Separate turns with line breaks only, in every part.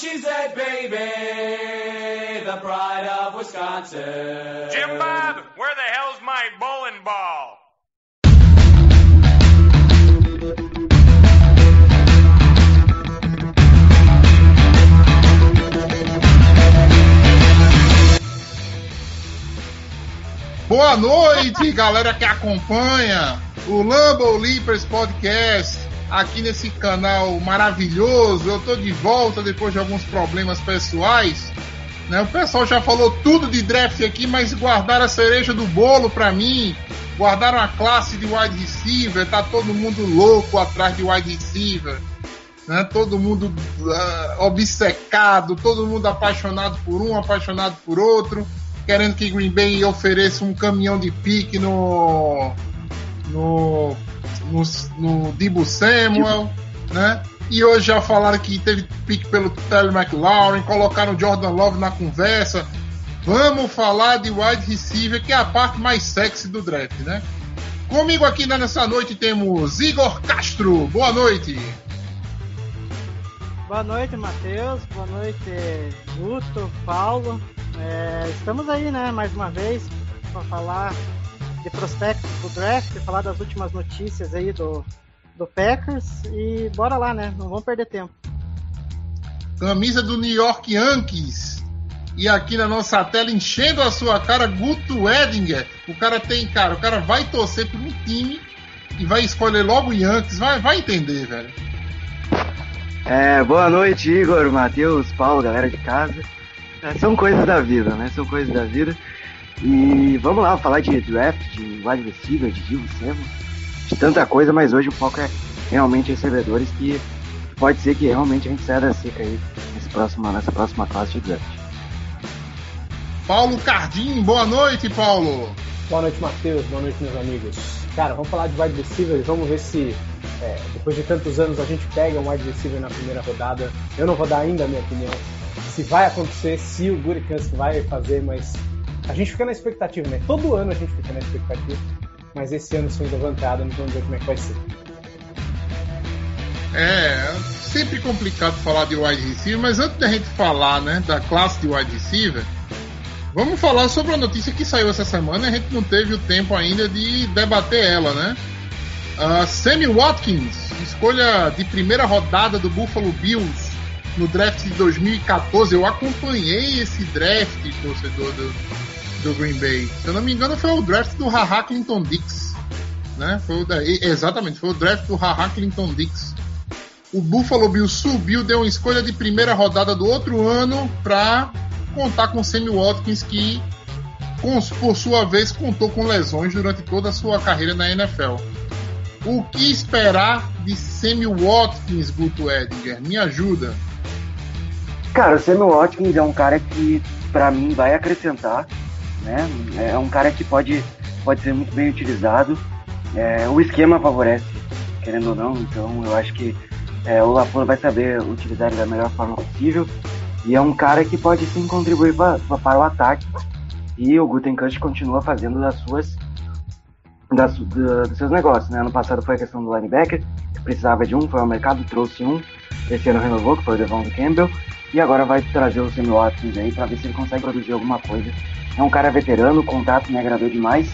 A cheesehead baby, the pride of Wisconsin.
Jim Bob, where the hell's my bowling ball?
Boa noite, galera que acompanha o Lambo Leapers Podcast aqui nesse canal maravilhoso. Eu tô de volta depois de alguns problemas pessoais. Né? O pessoal já falou tudo de draft aqui, mas guardaram a cereja do bolo pra mim. Guardaram a classe de wide receiver. Tá todo mundo louco atrás de wide receiver. Né? Todo mundo ah, obcecado, todo mundo apaixonado por um, apaixonado por outro querendo que Green Bay ofereça um caminhão de pique no no no, no Debo Samuel, né? E hoje já falaram que teve pique pelo Terry McLaurin, colocaram Jordan Love na conversa. Vamos falar de wide receiver, que é a parte mais sexy do draft, né? Comigo aqui nessa noite temos Igor Castro. Boa noite.
Boa noite, Matheus. Boa noite, Guto, Paulo. É, estamos aí, né, mais uma vez, para falar de prospectos do draft, falar das últimas notícias aí do, do Packers e bora lá, né? Não vamos perder tempo.
Camisa do New York Yankees. E aqui na nossa tela, enchendo a sua cara, Guto Edinger. O cara tem, cara, o cara vai torcer por um time e vai escolher logo o Yankees. Vai, vai entender, velho.
É, boa noite, Igor, Matheus, Paulo, galera de casa. É, são coisas da vida, né? São coisas da vida. E vamos lá falar de draft, de wide receiver, de Samuel, de tanta coisa, mas hoje o foco é realmente recebedores que pode ser que realmente a gente saia da seca aí nesse próximo, nessa próxima classe de draft.
Paulo Cardim, boa noite, Paulo.
Boa noite, Matheus. Boa noite, meus amigos. Cara, vamos falar de wide receiver. Vamos ver se, é, depois de tantos anos, a gente pega um wide receiver na primeira rodada. Eu não vou dar ainda a minha opinião se vai acontecer, se o Gurikans vai fazer, mas a gente fica na expectativa, né? Todo ano a gente fica na expectativa, mas esse ano sendo levantado, não vamos ver como é que vai ser.
É, sempre complicado falar de wide receiver, mas antes da gente falar, né, da classe de wide receiver, vamos falar sobre a notícia que saiu essa semana. A gente não teve o tempo ainda de debater ela, né? Uh, Sammy Watkins, escolha de primeira rodada do Buffalo Bills no draft de 2014. Eu acompanhei esse draft, torcedor do, do Green Bay. Se eu não me engano, foi o draft do Haha Clinton Dix. Né? Foi o da, exatamente, foi o draft do Haha Clinton Dix. O Buffalo Bills subiu, deu uma escolha de primeira rodada do outro ano para contar com Sammy Watkins, que por sua vez contou com lesões durante toda a sua carreira na NFL. O que esperar de Sammy Watkins, Guto Edinger? Me ajuda.
Cara, o Sammy Watkins é um cara que, para mim, vai acrescentar, né? É um cara que pode, pode ser muito bem utilizado. É, o esquema favorece, querendo ou não, então eu acho que é, o Lafleur vai saber utilizar ele da melhor forma possível. E é um cara que pode sim contribuir pra, para o ataque. E o Gutenkast continua fazendo das suas das, da, dos seus negócios. Né? Ano passado foi a questão do linebacker, que precisava de um, foi ao mercado, trouxe um. Esse ano renovou, que foi o Devon Campbell. E agora vai trazer o Sammy Watkins aí para ver se ele consegue produzir alguma coisa. É um cara veterano, o contato me agradou demais.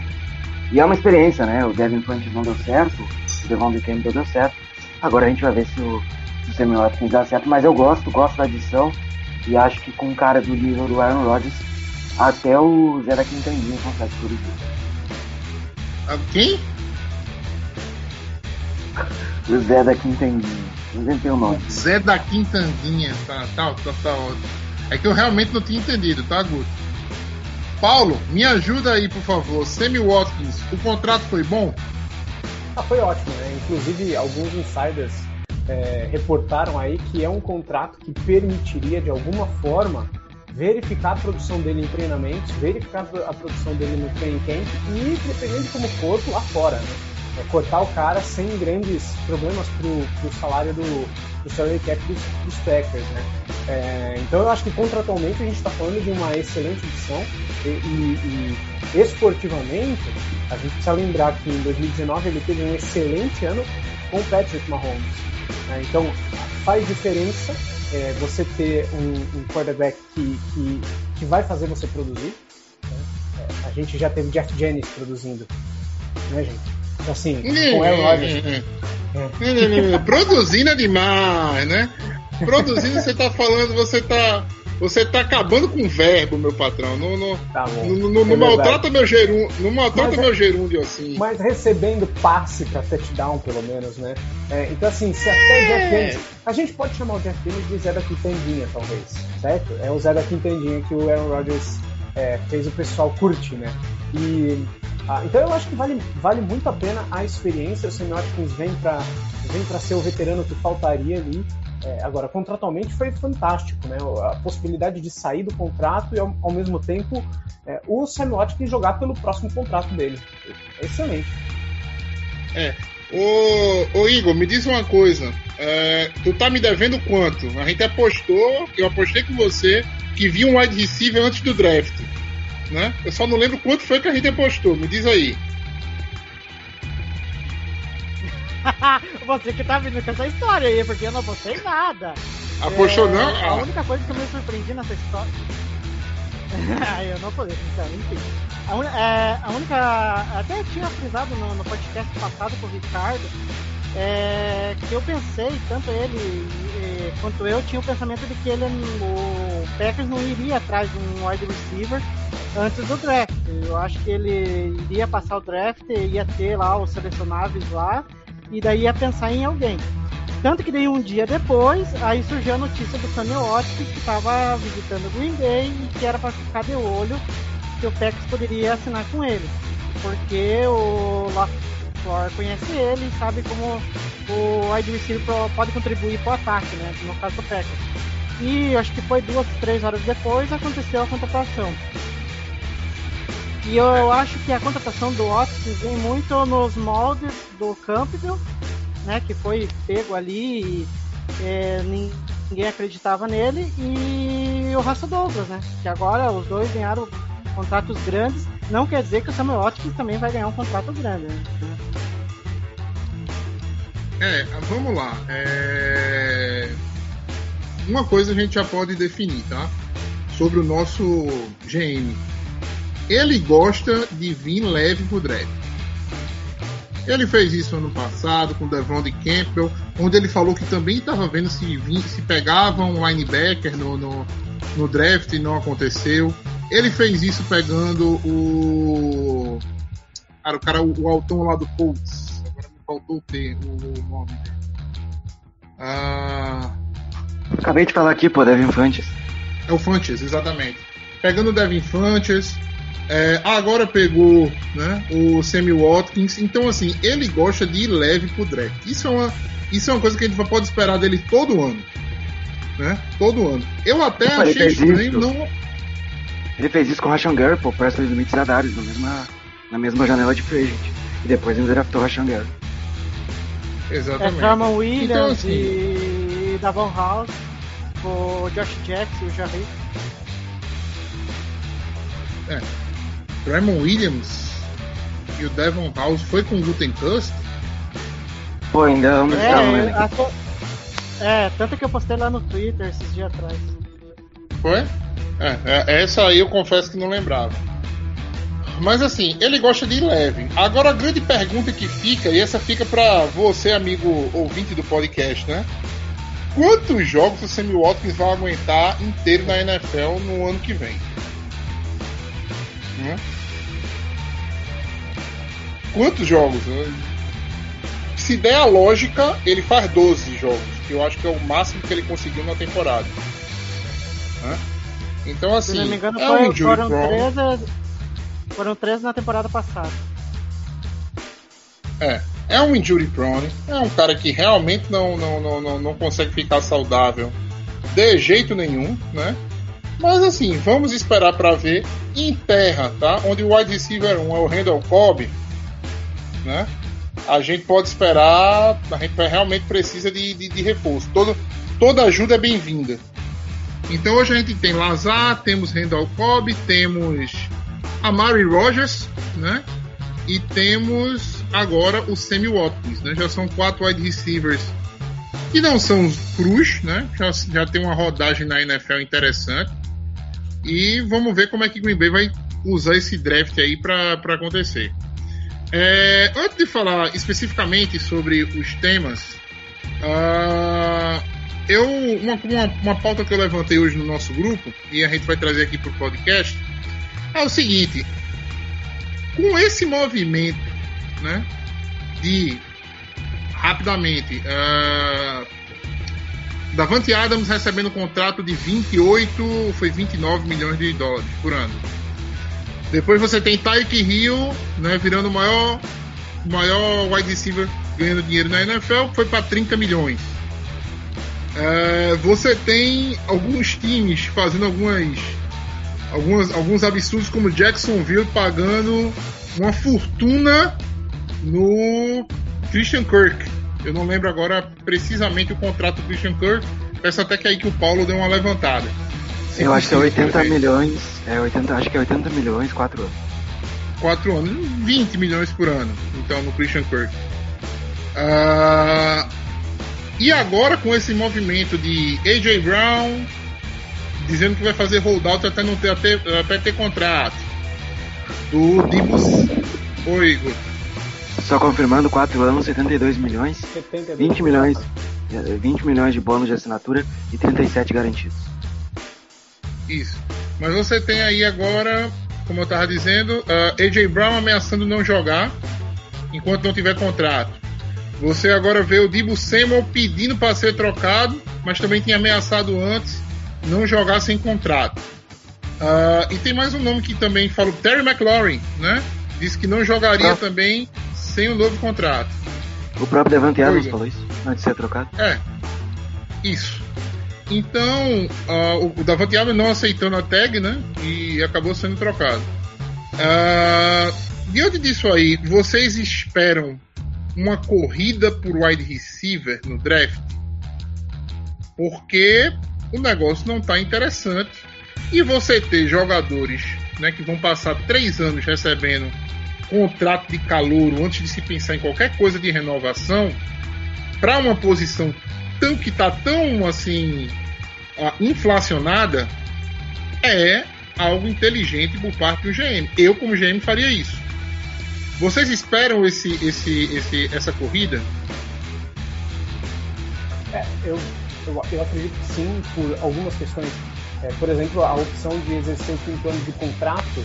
E é uma experiência, né? O Devin Funches não deu certo, o Devon Campbell deu certo. Agora a gente vai ver se o, se o Sammy Watkins dá certo. Mas eu gosto, gosto da adição. E acho que com um cara do nível do Aaron Rodgers, até o Zé da Quintandinha consegue produzir.
Quem?
O Zé da Quintandinha. Inventei o nome.
Zé da Quintandinha, tá, tá, tá, tá ótimo. É que eu realmente não tinha entendido, tá, Guto? Paulo, me ajuda aí, por favor. Sammy Watkins, o contrato foi bom?
Ah, foi ótimo, né? Inclusive, alguns insiders é, reportaram aí que é um contrato que permitiria, de alguma forma, verificar a produção dele em treinamentos, verificar a produção dele no training camp e, dependendo como for, lá fora, né? É, cortar o cara sem grandes problemas pro, pro salário do, do salary cap dos, dos Packers, né? É, então eu acho que contratualmente a gente está falando de uma excelente edição e, e, e, esportivamente a gente precisa lembrar que em 2019 ele teve um excelente ano com o Patrick Mahomes. Né? Então faz diferença é, você ter um, um quarterback que, que, que, vai fazer você produzir. Né? É, a gente já teve Jeff Jennings produzindo, né, gente? Assim, com Aaron Rodgers.
É. Produzindo demais, né? Produzindo, você tá falando, você tá. Você tá acabando com o verbo, meu patrão. Não, não,
tá bom.
não,
É
maltrata meu gerúndio. Não maltrata
Mas é-
meu gerúndio assim.
Mas recebendo passe pra touchdown, pelo menos, né? É, então, assim, se até
É.
Jeff Dennis. A gente pode chamar o Jeff Dennis de Zé da Quintandinha, talvez, certo? É o Zé da Quintandinha que o Aaron Rodgers fez o pessoal curtir, né? E, ah, então eu acho que vale, vale muito a pena a experiência. O Watkins vem pra, vem ser o veterano que faltaria ali. É, agora, contratualmente foi fantástico, né? A possibilidade de sair do contrato e, ao, ao mesmo tempo, é, o Watkins jogar pelo próximo contrato dele. É excelente.
Ô, ô Igor, me diz uma coisa. É, tu tá me devendo quanto? A gente apostou, eu apostei com você que vi um wide receiver antes do draft. Né? Eu só não lembro quanto foi que a gente apostou. Me diz aí.
Você que tá vindo com essa história aí, porque eu não postei nada.
Apostou
É,
não?
A
Ah,
única coisa que eu me surpreendi nessa história. Eu não tô então, enfim. A, un- é, a única. Até tinha frisado no, no podcast passado com o Ricardo. É, que eu pensei, tanto ele eh, quanto eu, tinha o pensamento de que ele, o Packers não iria atrás de um wide receiver antes do draft. Eu acho que ele iria passar o draft, ia ter lá os selecionáveis lá, e daí ia pensar em alguém. Tanto que daí um dia depois, aí surgiu a notícia do Samuel Watkins que estava visitando o Green Bay e que era para ficar de olho que o Packers poderia assinar com ele. Porque o Conhece ele e sabe como o wide receiver pode contribuir para o ataque, né? No caso do Packers. E acho que foi duas, três horas depois aconteceu a contratação. E eu acho que a contratação do Watkins vem muito nos moldes do Campbell, né? Que foi pego ali e é, nin- ninguém acreditava nele. E o Russell Douglas, né? Que agora os dois ganharam contratos grandes. Não quer dizer que o Samuel Watkins também vai ganhar um contrato grande. Né?
É, vamos lá. É, Uma coisa a gente já pode definir, tá? Sobre o nosso GM. Ele gosta de vir leve pro draft. Ele fez isso ano passado com o Devon de Campbell, onde ele falou que também estava vendo se, vin- se pegava um linebacker no, no, no draft e não aconteceu. Ele fez isso pegando o. Cara, o cara, o altão lá do Colts. Agora me faltou o T, o nome dele. Ah,
Acabei de falar aqui, pô, Devin Fantes.
é o Funches, exatamente. Pegando o Devin Funches. é, agora pegou né, o Sammy Watkins. Então, assim, ele gosta de ir leve pro draft. Isso é uma, isso é uma coisa que a gente pode esperar dele todo ano. Né? Todo ano. Eu até
ele
achei estranho não.
Ele fez isso com o Rashan Gary, pô, Preston Smith e Zadares, na mesma, na mesma janela de free agent. E depois ele draftou o Rashan Gary.
É
Exatamente.
Jarman Williams
Então, assim-
e Davon House, o Josh Jackson e o Jarry.
Raymond Williams e o Devon House foi com o Gutenkust.
Pô, ainda vamos
É,
estar né?
a é, tanto que eu postei lá no Twitter esses dias atrás.
Foi? É, é, essa aí eu confesso que não lembrava. Mas assim, ele gosta de leve. Agora a grande pergunta que fica, e essa fica pra você, amigo ouvinte do podcast, né? Quantos jogos o Sammy Watkins vai aguentar inteiro na NFL no ano que vem? Né? Quantos jogos? Se der a lógica, ele faz 12 jogos, que eu acho que é o máximo que ele conseguiu na temporada. Né? Então, assim,
Se não me engano,
é
foi-
um
foram,
prone.
13, foram 13 na temporada passada.
É. é um injury prone, é um cara que realmente não, não, não, não, não consegue ficar saudável de jeito nenhum, né? Mas assim, vamos esperar para ver em terra, tá? Onde o wide receiver 1 é o Randall Cobb, né? A gente pode esperar, a gente realmente precisa de, de, de reforço. Todo, toda ajuda é bem-vinda. Então hoje a gente tem Lazar, temos Randall Cobb, temos Amari Rogers, né? E temos agora o Sammy Watkins, né? Já são quatro wide receivers que não são cruz, né? Já, já tem uma rodagem na NFL interessante. E vamos ver como é que Green Bay vai usar esse draft aí para acontecer. É, antes de falar especificamente sobre os temas, uh, eu uma, uma, uma, pauta que eu levantei hoje no nosso grupo e a gente vai trazer aqui para o podcast é o seguinte: com esse movimento, né, de rapidamente uh, Davante Adams recebendo um contrato de 28, foi 29 milhões de dólares por ano. Depois você tem Tyke Hill, né, virando o maior, maior wide receiver ganhando dinheiro na NFL, foi para 30 milhões. É, você tem alguns times fazendo algumas, algumas, alguns absurdos, como Jacksonville pagando uma fortuna no Christian Kirk. Eu não lembro agora precisamente o contrato do Christian Kirk. Peço até que aí que o Paulo deu uma levantada.
Se eu acho que é 80 milhões. É 80, acho que é 80 milhões, 4 anos.
4 anos, 20 milhões por ano, então, no Christian Kirk. Uh, e agora com esse movimento de AJ Brown dizendo que vai fazer holdout até não ter até, até ter contrato. Do Dibus. Oi, Igor.
Só confirmando, 4 anos, 72 milhões, 72 20 milhões, 20 eh, milhões de bônus de assinatura e 37 garantidos.
Isso. Mas você tem aí agora, como eu estava dizendo, uh, AJ Brown ameaçando não jogar enquanto não tiver contrato. Você agora vê o Dibu Samuel pedindo para ser trocado, mas também tinha ameaçado antes não jogar sem contrato. Uh, e tem mais um nome que também falou, Terry McLaurin, né? Disse que não jogaria ah. também sem o um novo contrato.
O próprio Devante Adams falou isso, antes de ser trocado.
É, isso. Então, uh, o Davante Adams não aceitando a tag, né? E acabou sendo trocado. Uh, diante disso aí, vocês esperam uma corrida por wide receiver no draft? Porque o negócio não está interessante. E você ter jogadores né, que vão passar três anos recebendo contrato de calouro antes de se pensar em qualquer coisa de renovação para uma posição tão que está tão assim inflacionada é algo inteligente por parte do GM. Eu como GM faria isso. Vocês esperam esse, esse, esse, essa corrida?
É, eu, eu, eu acredito que sim, por algumas questões é, por exemplo, a opção de exercer cinco anos de contrato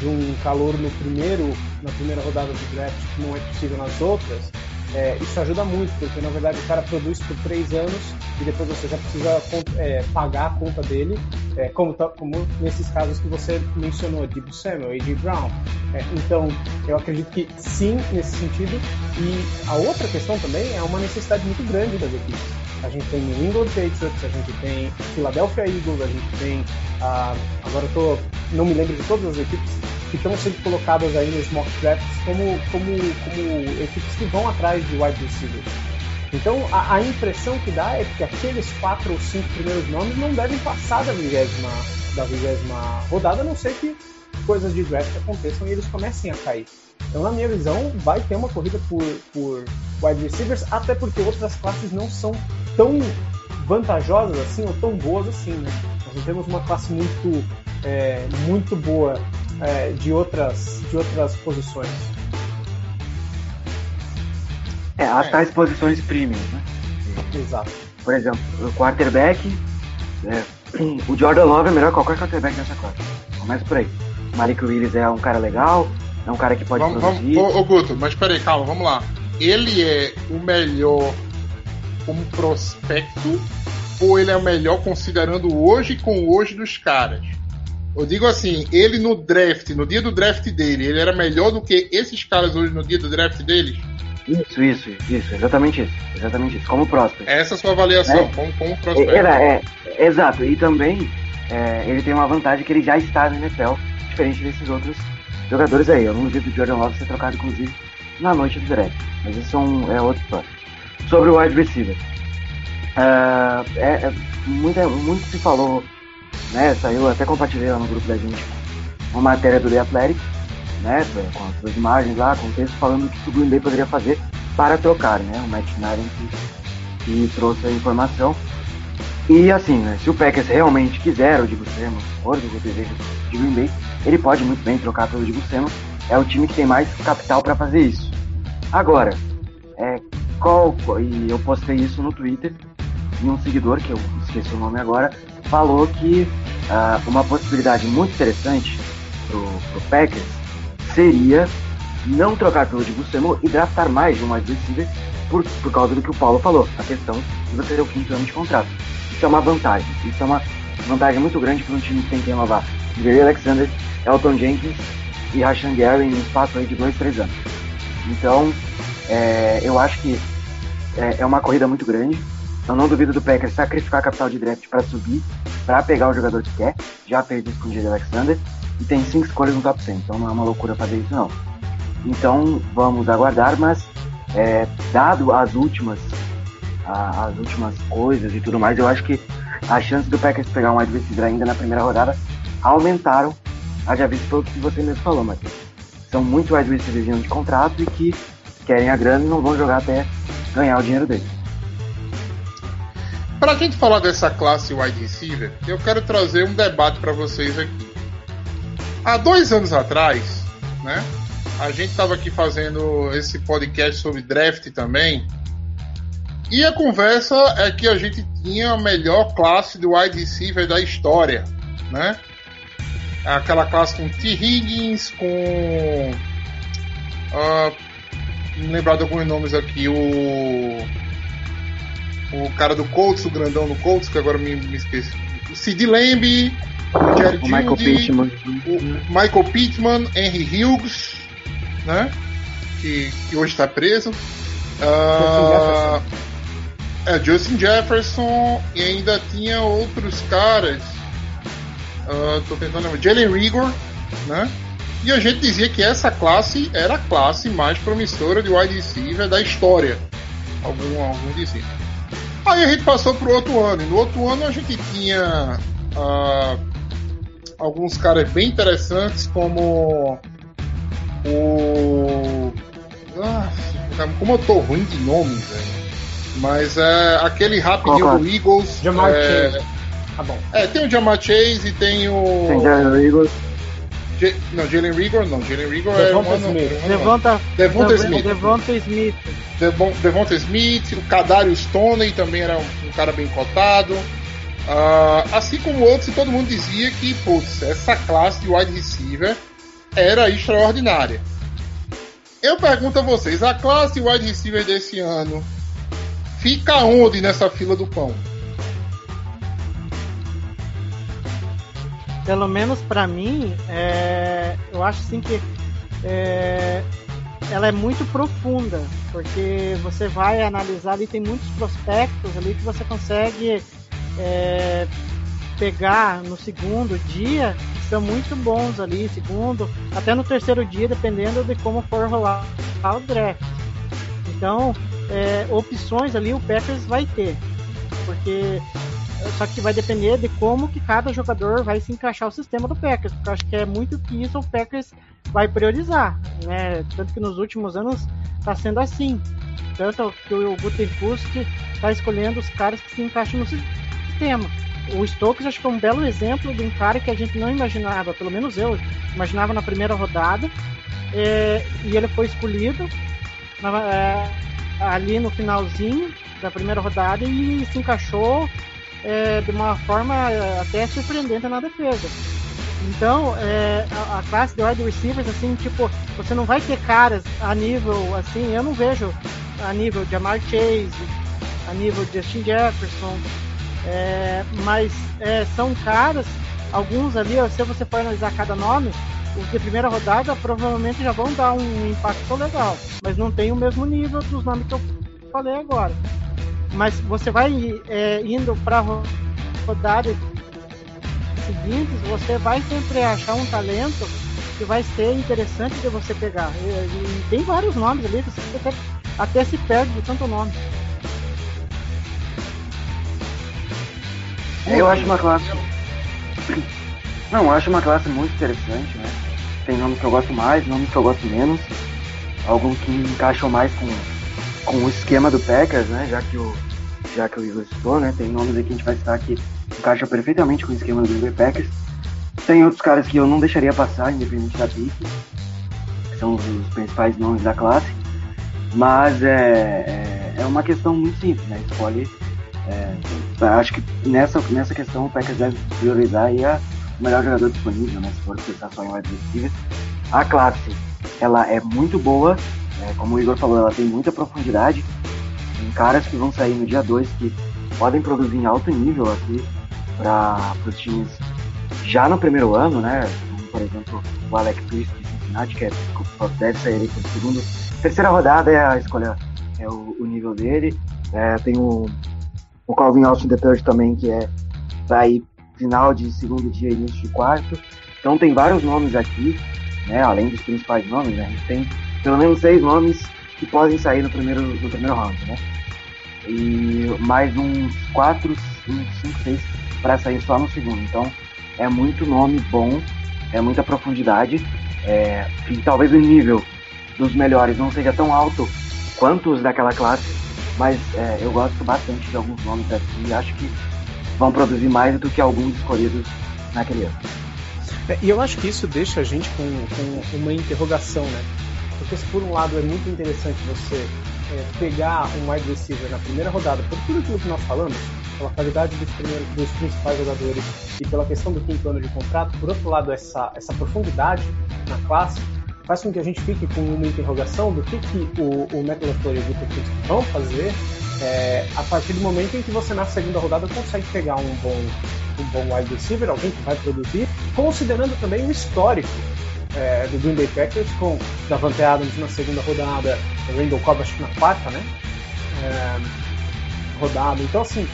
de um calor no primeiro, na primeira rodada do draft, que não é possível nas outras, é, isso ajuda muito, porque na verdade o cara produz por três anos e depois você já precisa é, pagar a conta dele, é, como, como, nesses casos que você mencionou, de Samuel, A.J. Brown. É, então, eu acredito que sim, nesse sentido. E a outra questão também é uma necessidade muito grande das equipes a gente tem New England Patriots, a gente tem Philadelphia Eagles, a gente tem. Uh, agora eu tô, não me lembro de todas as equipes que estão sendo colocadas aí nos mock drafts como, como, como equipes que vão atrás de wide receivers. Então a, a, impressão que dá é que aqueles quatro ou cinco primeiros nomes não devem passar da vigésima, da vigésima rodada, a não ser que coisas de draft aconteçam e eles comecem a cair. Então, na minha visão, vai ter uma corrida por, por wide receivers, até porque outras classes não são tão vantajosas assim ou tão boas assim, né? Nós não temos uma classe muito, é, muito boa é, de, outras, de outras posições.
É, as é. tais posições premium, né?
Exato.
Por exemplo, o quarterback, é, o Jordan Love é melhor que qualquer quarterback nessa classe. Começa por aí. O Malik Willis é um cara legal, é um cara que pode
vamos,
produzir.
Vamos, ô, ô Guto, mas peraí, calma, vamos lá. Ele é o melhor como prospecto ou ele é o melhor considerando hoje com hoje dos caras? Eu digo assim, ele no draft, no dia do draft dele, ele era melhor do que esses caras hoje no dia do draft deles?
Isso, isso, isso, exatamente isso. Exatamente isso. Como prospect.
Essa é a sua avaliação,
É.
como, como
É,
prospecto.
Era, é, exato. E também é, ele tem uma vantagem que ele já está no NFL, diferente desses outros jogadores aí. Eu não duvido do Jordan Love ser trocado, inclusive, na noite do draft. Mas isso é, um, é outra história. Sobre o wide receiver. Ah, é, é, muita, muito se falou, né? Saiu, até compartilhei lá no grupo da gente uma matéria do The Athletic, né? Com as suas imagens lá, com o texto falando o que o Green Bay poderia fazer para trocar, né? O Matt Schneider que, que trouxe a informação. E assim, né, se o Packers realmente quiser o Dibu Samuel, for do desejo de Green Bay, ele pode muito bem trocar pelo Dibu Samuel. É o time que tem mais capital para fazer isso. Agora, é, qual, e eu postei isso no Twitter, e um seguidor, que eu esqueci o nome agora, falou que ah, uma possibilidade muito interessante pro, pro Packers seria não trocar pelo Dibu Samuel e draftar mais de um wide receiver por, por causa do que o Paulo falou, a questão de você ter o quinto ano de contrato. Isso é uma vantagem, isso é uma vantagem muito grande para um time que tem que renovar Gary Alexander, Elton Jenkins e Rashan Gary em um espaço aí de dois, três anos. Então, é, eu acho que é, é uma corrida muito grande. Eu não duvido do Packers sacrificar capital de draft para subir, para pegar o jogador que quer. Já fez isso com o Gary Alexander e tem cinco escolhas no top 100, então não é uma loucura fazer isso não. Então vamos aguardar, mas é, dado as últimas a- as últimas coisas e tudo mais, eu acho que as chances do Packers pegar um wide receiver ainda na primeira rodada aumentaram, haja visto pelo que você mesmo falou, Matheus. São muitos wide receivers de contrato e que querem a grana e não vão jogar até ganhar o dinheiro deles.
Pra gente falar dessa classe wide receiver, eu quero trazer um debate para vocês aqui. Há dois anos atrás, né? A gente estava aqui fazendo esse podcast sobre draft também. E a conversa é que a gente tinha a melhor classe de wide receiver da história, né? Aquela classe com T. Higgins, com. ah, não lembrar de alguns nomes aqui, o o cara do Colts, o grandão do Colts, que agora me, me esqueci. Sid Lamb, Jerry
O Michael
Jeudy,
Pittman.
o Michael Pittman, Henry Hughes, né? Que, que hoje está preso. Ah, é, Justin Jefferson e ainda tinha outros caras. Ah, tô tentando lembrar. Jalen Rigor, né? E a gente dizia que essa classe era a classe mais promissora de wide receiver da história. Algum, algum dizia. Aí a gente passou pro outro ano. E no outro ano a gente tinha ah, alguns caras bem interessantes, como o. Ah, como eu tô ruim de nome, velho. Mas é aquele rapidinho
Qual
do Eagles.
Jamar
é,
Chase. Tá bom.
é, tem o Jamar Chase e tem o.
Tem Jalen Rigor.
J- não, Jalen Rigor não. Jalen Rigor é um ano.
Smith.
ano-
Devonta,
Devonta
Dev-
Smith.
Devonta Smith.
Devon, Devonta Smith, o Kadarius Stoney também era um cara bem cotado. Ah, assim como outros, e todo mundo dizia que, putz, essa classe de wide receiver era extraordinária. Eu pergunto a vocês, a classe de wide receiver desse ano fica onde nessa fila do pão?
Pelo menos pra mim, é, eu acho assim que é, ela é muito profunda, porque você vai analisar ali, tem muitos prospectos ali que você consegue é, pegar no segundo dia, são muito bons ali, segundo, até no terceiro dia, dependendo de como for rolar o draft. Então, é, opções ali o Packers vai ter, porque só que vai depender de como que cada jogador vai se encaixar o sistema do Packers, porque eu acho que é muito que isso o Packers vai priorizar, né? Tanto que nos últimos anos está sendo assim. Tanto que o Gutekunst está escolhendo os caras que se encaixam no sistema. O Stokes acho que é um belo exemplo de um cara que a gente não imaginava, pelo menos eu imaginava na primeira rodada, é, e ele foi escolhido na- é, ali no finalzinho da primeira rodada e se encaixou é, de uma forma é, até surpreendente na defesa. Então, é, a, a classe de wide receivers, assim, tipo, você não vai ter caras a nível, assim, eu não vejo a nível de Amar Chase, a nível de Justin Jefferson, é, mas é, são caras, alguns ali, se você for analisar cada nome, os de primeira rodada provavelmente já vão dar um impacto legal, mas não tem o mesmo nível dos nomes que eu falei agora. Mas você vai é, indo para rodada seguintes, você vai sempre achar um talento que vai ser interessante de você pegar. E, e tem vários nomes ali, você até, até se perde de tanto nome.
Eu acho uma classe. Não, eu acho uma classe muito interessante, né? Tem nomes que eu gosto mais, nomes que eu gosto menos. Alguns que encaixam mais com, com o esquema do Packers, né? Já que o, já que o Igor citou, né? Tem nomes aqui que a gente vai citar que encaixam perfeitamente com o esquema do Green Packers. Tem outros caras que eu não deixaria passar, independente da que são os, os principais nomes da classe. Mas é, é, é uma questão muito simples, né? Escolhe. É, acho que nessa, nessa questão o Packers deve priorizar aí a, o melhor jogador disponível, né? Se for pensar só em wide receiver. A classe, ela é muito boa, é, como o Igor falou, ela tem muita profundidade. Tem caras que vão sair no dia 2 que podem produzir em alto nível aqui para os times já no primeiro ano, né? Como, por exemplo, o Alec Pierce de Cincinnati, que é, deve sair ali por segundo. Terceira rodada é a escolha, é o, o nível dele. É, tem o, o Calvin Austin III também, que é vai final de segundo dia, início de quarto. Então tem vários nomes aqui, né? Além dos principais nomes, né? A gente tem pelo menos seis nomes que podem sair no primeiro, no primeiro round, né? E mais uns quatro, cinco, seis para sair só no segundo. Então é muito nome bom, é muita profundidade. É, e talvez o nível dos melhores não seja tão alto quanto os daquela classe, mas é, eu gosto bastante de alguns nomes e acho que vão produzir mais do que alguns escolhidos naquele ano.
É, e eu acho que isso deixa a gente com, com uma interrogação, né? Porque se por um lado é muito interessante você é, pegar um wide receiver na primeira rodada, por tudo aquilo que nós falamos, pela qualidade dos, primeiros, dos principais jogadores e pela questão do quinto ano de contrato, por outro lado, essa, essa profundidade na classe faz com que a gente fique com uma interrogação do que, que o, o McLaughlin e o Victor vão fazer é, a partir do momento em que você na segunda rodada consegue pegar um bom, um bom wide receiver, alguém que vai produzir, considerando também o histórico é, do Green Bay Packers com Davante Adams na segunda rodada, Randall Cobb acho que na quarta, né? É, rodada. Então assim,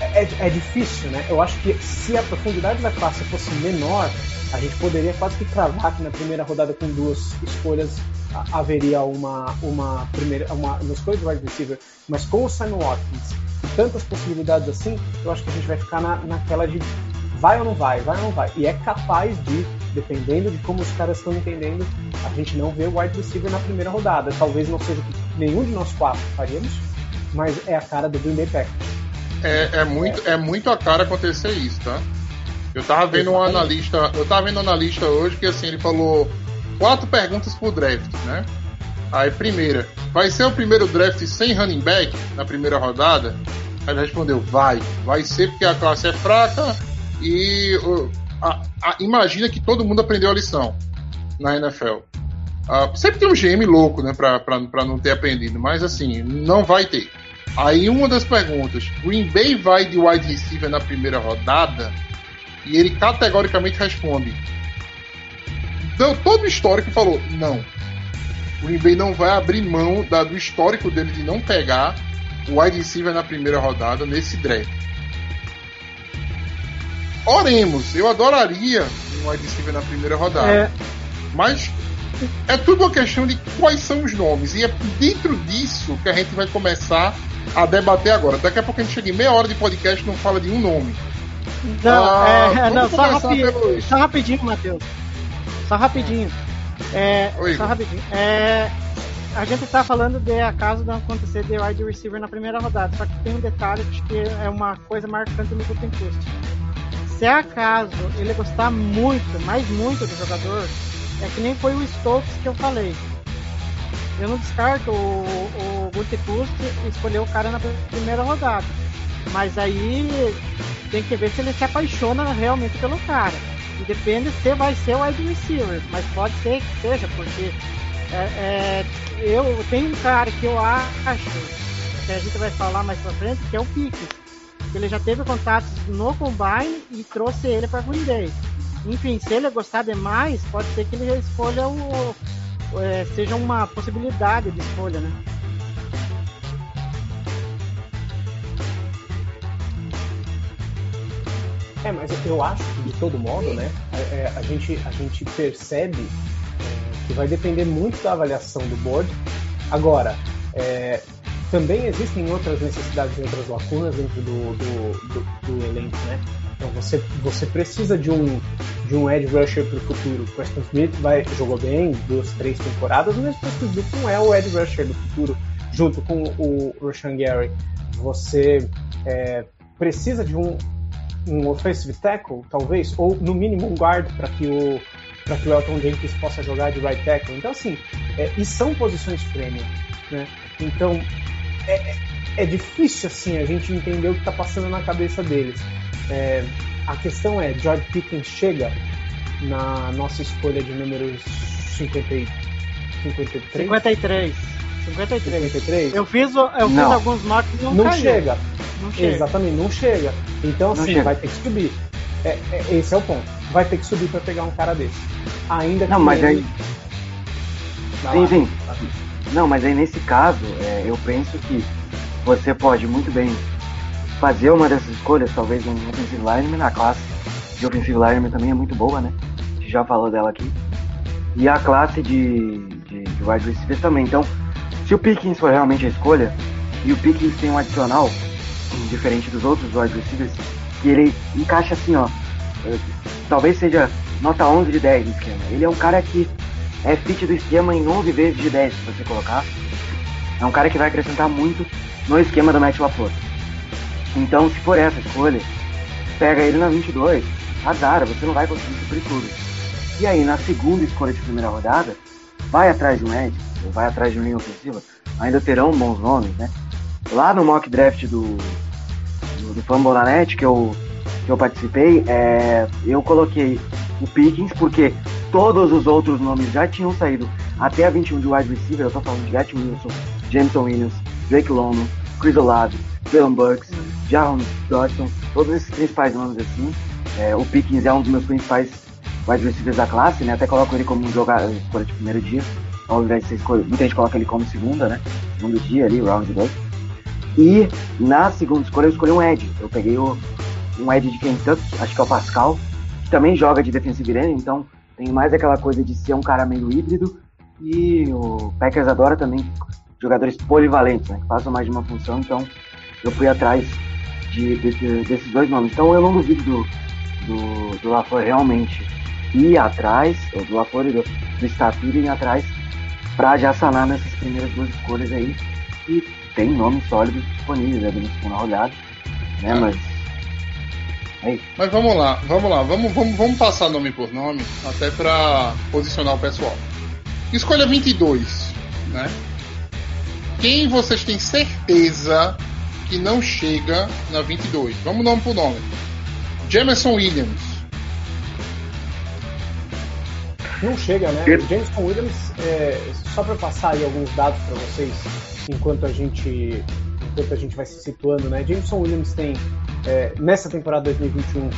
é, é difícil, né? Eu acho que se a profundidade da classe fosse menor, a gente poderia quase que cravar que na primeira rodada com duas escolhas haveria uma, uma primeira uma, uma escolha de wide receiver, mas com o Simon Watkins e tantas possibilidades assim, eu acho que a gente vai ficar na, naquela de vai ou não vai, vai ou não vai. E é capaz de, dependendo de como os caras estão entendendo, a gente não vê o wide receiver na primeira rodada. Talvez não seja nenhum de nós quatro faríamos, mas é a cara do Green Bay Packers.
É, é, muito, é. muito a cara acontecer isso, tá? Eu tava vendo um analista, eu tava vendo um analista hoje que assim, ele falou quatro perguntas por draft, né? Aí, primeira, vai ser o primeiro draft sem running back na primeira rodada? Aí ele respondeu, vai, vai ser porque a classe é fraca e uh, a, a, imagina que todo mundo aprendeu a lição na NFL. Uh, sempre tem um GM louco, né, pra, pra, pra não ter aprendido, mas assim, não vai ter. Aí uma das perguntas, Green Bay vai de wide receiver na primeira rodada? E ele categoricamente responde, deu todo o histórico falou: não. Green Bay não vai abrir mão da, do histórico dele de não pegar o wide receiver na primeira rodada nesse draft. Oremos, eu adoraria um wide receiver na primeira rodada. É. Mas é tudo uma questão de quais são os nomes. E é dentro disso que a gente vai começar a debater agora. Daqui a pouco a gente chega em meia hora de podcast e não fala de um nome.
Não, ah, é, não só, rapi só rapidinho, Matheus. Só rapidinho. É, Oi. Só rapidinho. É, a gente tá falando de acaso não acontecer de wide receiver na primeira rodada, só que tem um detalhe que é uma coisa marcante no Gutenkust. Se é acaso ele gostar muito, mais muito do jogador, é que nem foi o Stokes que eu falei. Eu não descarto o, o escolher o cara na primeira rodada. Mas aí tem que ver se ele se apaixona realmente pelo cara. E depende se vai ser o wide receiver, mas pode ser que seja, porque é, é, eu tenho um cara que eu acho que a gente vai falar mais pra frente, que é o Pickens. Ele já teve contatos no Combine e trouxe ele para Green Bay. Enfim, se ele gostar demais, pode ser que ele escolha o. é, seja uma possibilidade de escolha, né?
É, mas eu acho que de todo modo, né, a, é, a gente, a gente percebe é, que vai depender muito da avaliação do board. Agora, é, também existem outras necessidades e outras lacunas dentro do, do, do, do elenco, né? Então você, você precisa de um, de um edge rusher para o futuro. Preston Smith vai, jogou bem duas, três temporadas, mas Preston Smith não é o edge rusher do futuro junto com o Roshan Gary. Você é, precisa de um, um offensive tackle, talvez, ou no mínimo um guard para que o para que o Elton Jenkins possa jogar de right tackle. Então assim, é, e são posições premium, né? Então é, é, é difícil assim a gente entender o que está passando na cabeça deles. É, a questão é, George Pickens chega na nossa escolha de números 50, e- 53?
53. 53.
53?
Eu fiz, eu fiz
Não.
alguns mocks e não,
Não
caiu.
chega.
Não chega.
Exatamente, não chega. Então, assim,
chega.
vai ter que subir. É, é- esse é o ponto. Vai ter que subir para pegar um cara desse. Ainda que
Não, mas
ele-
aí. Sim,
lá.
sim. Não, mas aí nesse caso, é, eu penso que você pode muito bem fazer uma dessas escolhas, talvez um offensive lineman, a classe de offensive lineman também é muito boa, né? A gente já falou dela aqui. E a classe de, de, de wide receivers também. Então, se o Pickens for realmente a escolha, e o Pickens tem um adicional, diferente dos outros wide receivers, que ele encaixa assim, ó. Talvez seja nota 11 de 10 no esquema. Ele é um cara que é fit do esquema em 11 vezes de 10, se você colocar. É um cara que vai acrescentar muito no esquema do Matt LaFleur. Então, se for essa escolha, pega ele na 22, azar, você não vai conseguir suprir tudo. E aí, na segunda escolha de primeira rodada, vai atrás de um Ed, ou vai atrás de um linha ofensiva, ainda terão bons nomes, né? Lá no mock draft do, do, do Fumble na Net, que eu, que eu participei, é, eu coloquei o Pickens, porque todos os outros nomes já tinham saído até a 21 de wide receiver, eu tô falando de Gat Wilson, Jameson Williams, Drake London, Chris Olave, Jalen Burks, Jaron Dodson, todos esses principais nomes assim. É, o Pickens é um dos meus principais wide receivers da classe, né? Até coloco ele como um jogador escolha de primeiro dia, ao invés de ser escolha, muita gente coloca ele como segunda, né? Segundo dia ali, round 2. E na segunda escolha eu escolhi um Ed. Eu peguei o, um Ed de Kentucky, acho que é o Pascal, que também joga de defensive end, então tem mais aquela coisa de ser um cara meio híbrido. E o Packers adora também jogadores polivalentes, né? Que façam mais de uma função, então eu fui atrás de, de- desses dois nomes. Então eu não duvido do, do, do LaFleur realmente ir atrás, ou do LaFleur e do, do irem atrás pra já sanar nessas primeiras duas escolhas aí. E tem nomes sólidos disponíveis ali na segunda rodada, né? Mas. É isso.
Mas vamos lá, vamos lá, vamos, vamos, vamos passar nome por nome, até pra posicionar o pessoal. Escolha 22, né? Quem vocês têm certeza que não chega na 22? Vamos nome por nome. Jameson Williams.
Não chega, né? O Jameson Williams, é, só para passar aí alguns dados para vocês, enquanto a gente enquanto a gente vai se situando, né? Jameson Williams tem é, nessa temporada 2021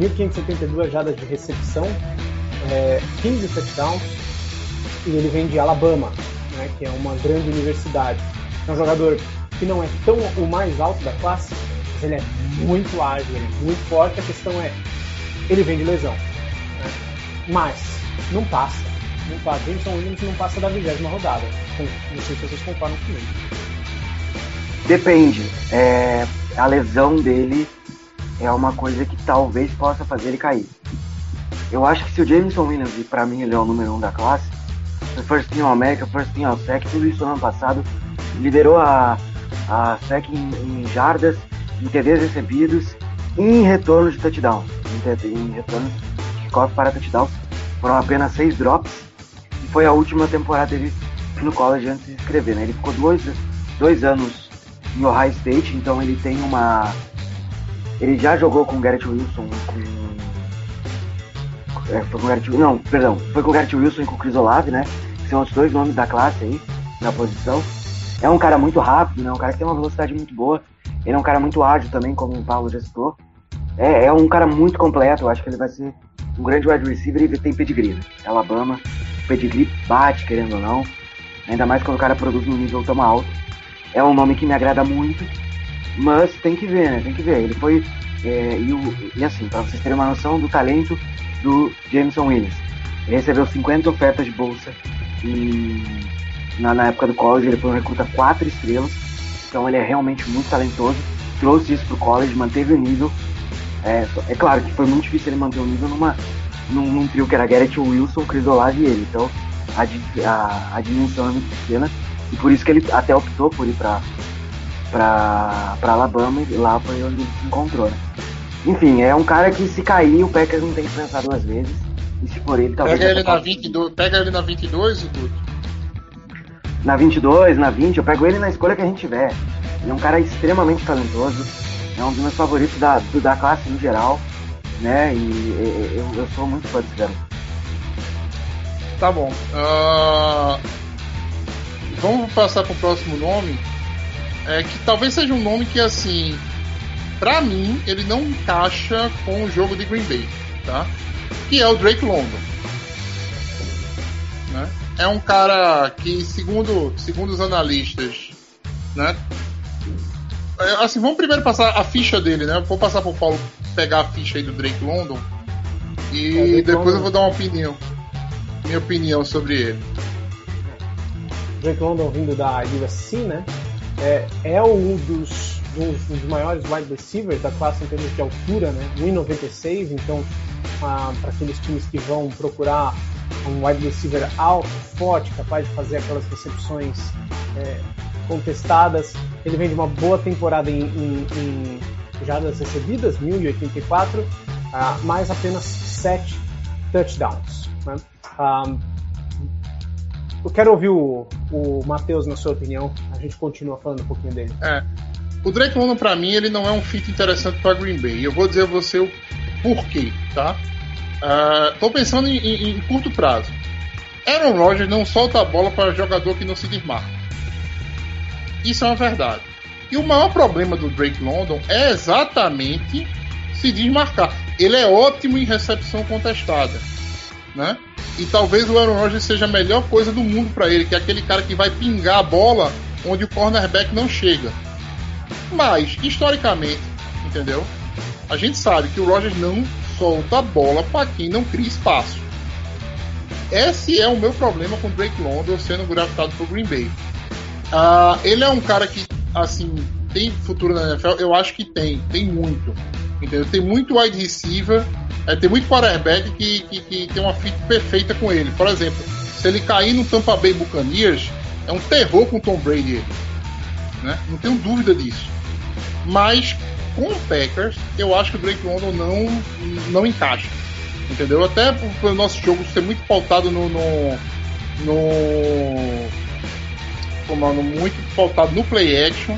1.572 jadas de recepção, é, 15 touchdowns e ele vem de Alabama, né? Que é uma grande universidade. É um jogador que não é tão o mais alto da classe, mas ele é muito ágil, ele é muito forte. A questão é, ele vem de lesão. né? Mas não passa. Não passa. Jameson Williams não passa da vigésima rodada. Não sei se vocês concordam comigo.
Depende. É, a lesão dele é uma coisa que talvez possa fazer ele cair. Eu acho que se o Jameson Williams, e pra mim ele é o número um da classe, foi First Team America, First Team All SEC, tudo isso no ano passado, liderou a, a SEC em, em jardas, em TDs recebidos em retornos de touchdown. Em, em retornos de kickoff para touchdowns, foram apenas seis drops, e foi a última temporada dele no college antes de se inscrever, né? Ele ficou dois, dois anos em Ohio State, então ele tem uma. Ele já jogou com o Garrett Wilson, com. É, foi com o Garrett Não, perdão, foi com o Garrett Wilson e com o Chris Olave, né? Que são os dois nomes da classe aí, na posição. É um cara muito rápido, né? Um cara que tem uma velocidade muito boa. Ele é um cara muito ágil também, como o Paulo já citou. É, é um cara muito completo, eu acho que ele vai ser um grande wide receiver e tem pedigree. né? Alabama, pedigree bate, querendo ou não. Ainda mais quando o cara produz num nível tão alto. É um nome que me agrada muito, mas tem que ver, né? Tem que ver. Ele foi. é, e, o- e assim, pra vocês terem uma noção do talento do Jameson Williams. Ele recebeu 50 ofertas de bolsa em- na, na época do college, ele foi um recruta 4 estrelas, então ele é realmente muito talentoso. Trouxe isso pro college, manteve o nível. É, é claro que foi muito difícil ele manter o nível numa, num, num trio que era Garrett Wilson, Chris Olave e ele. Então a, a, a dimensão é muito pequena e por isso que ele até optou por ir pra, pra, pra Alabama e lá foi onde ele se encontrou. Né? Enfim, é um cara que se cair, o Packers não tem que pensar duas vezes. E se for ele, talvez.
Pega ele na
possa-
22, pega ele na 22, Guto.
Na 22, na 20, eu pego ele na escolha que a gente tiver. Ele é um cara extremamente talentoso, é um dos meus favoritos da, da classe no geral, né? E, eu, eu sou muito fã desse garoto.
Tá bom. Ah, vamos passar pro próximo nome. É que talvez seja um nome que assim, pra mim, ele não encaixa com o jogo de Green Bay, tá? Que é o Drake London. É um cara que, segundo, segundo os analistas, né? É, Assim, vamos primeiro passar a ficha dele, né? Vou passar pro Paulo pegar a ficha aí do Drake London e
É, Drake
depois
London.
eu vou dar uma opinião, minha opinião sobre ele.
Drake London vindo da USC, né? É, é um dos, dos, dos maiores wide receivers da classe em termos de altura, né? 1,96, então para aqueles times que vão procurar um wide receiver alto, forte, capaz de fazer aquelas recepções é, contestadas. Ele vem de uma boa temporada em, em, em jardas recebidas, 1.084, ah, mais apenas 7 touchdowns. Né? Eu quero ouvir o, o Matheus na sua opinião. A gente continua falando um pouquinho dele.
É. O Drake London, pra mim, ele não é um fit interessante pra Green Bay. Eu vou dizer a você o porquê, tá? Ah, tô pensando em, em- em curto prazo. Aaron Rodgers não solta a bola para jogador que não se desmarca. Isso é uma verdade. E o maior problema do Drake London é exatamente se desmarcar. Ele é ótimo em recepção contestada, né? E talvez o Aaron Rodgers seja a melhor coisa do mundo para ele, que é aquele cara que vai pingar a bola onde o cornerback não chega. Mas, historicamente, entendeu? A gente sabe que o Rodgers não solta a bola para quem não cria espaço. Esse é o meu problema com Drake London sendo draftado pro Green Bay. Ah, ele é um cara que, assim, tem futuro na NFL? Eu acho que tem, tem muito. Entendeu? Tem muito wide receiver, é, tem muito quarterback que, que, que tem uma fit perfeita com ele. Por exemplo, se ele cair no Tampa Bay Buccaneers, é um terror com Tom Brady. Né? Não tenho dúvida disso. Mas com o Packers, eu acho que o Drake London não, não encaixa. Entendeu? Até pelo nosso jogo ser muito pautado no. no, no como é, muito pautado no play action.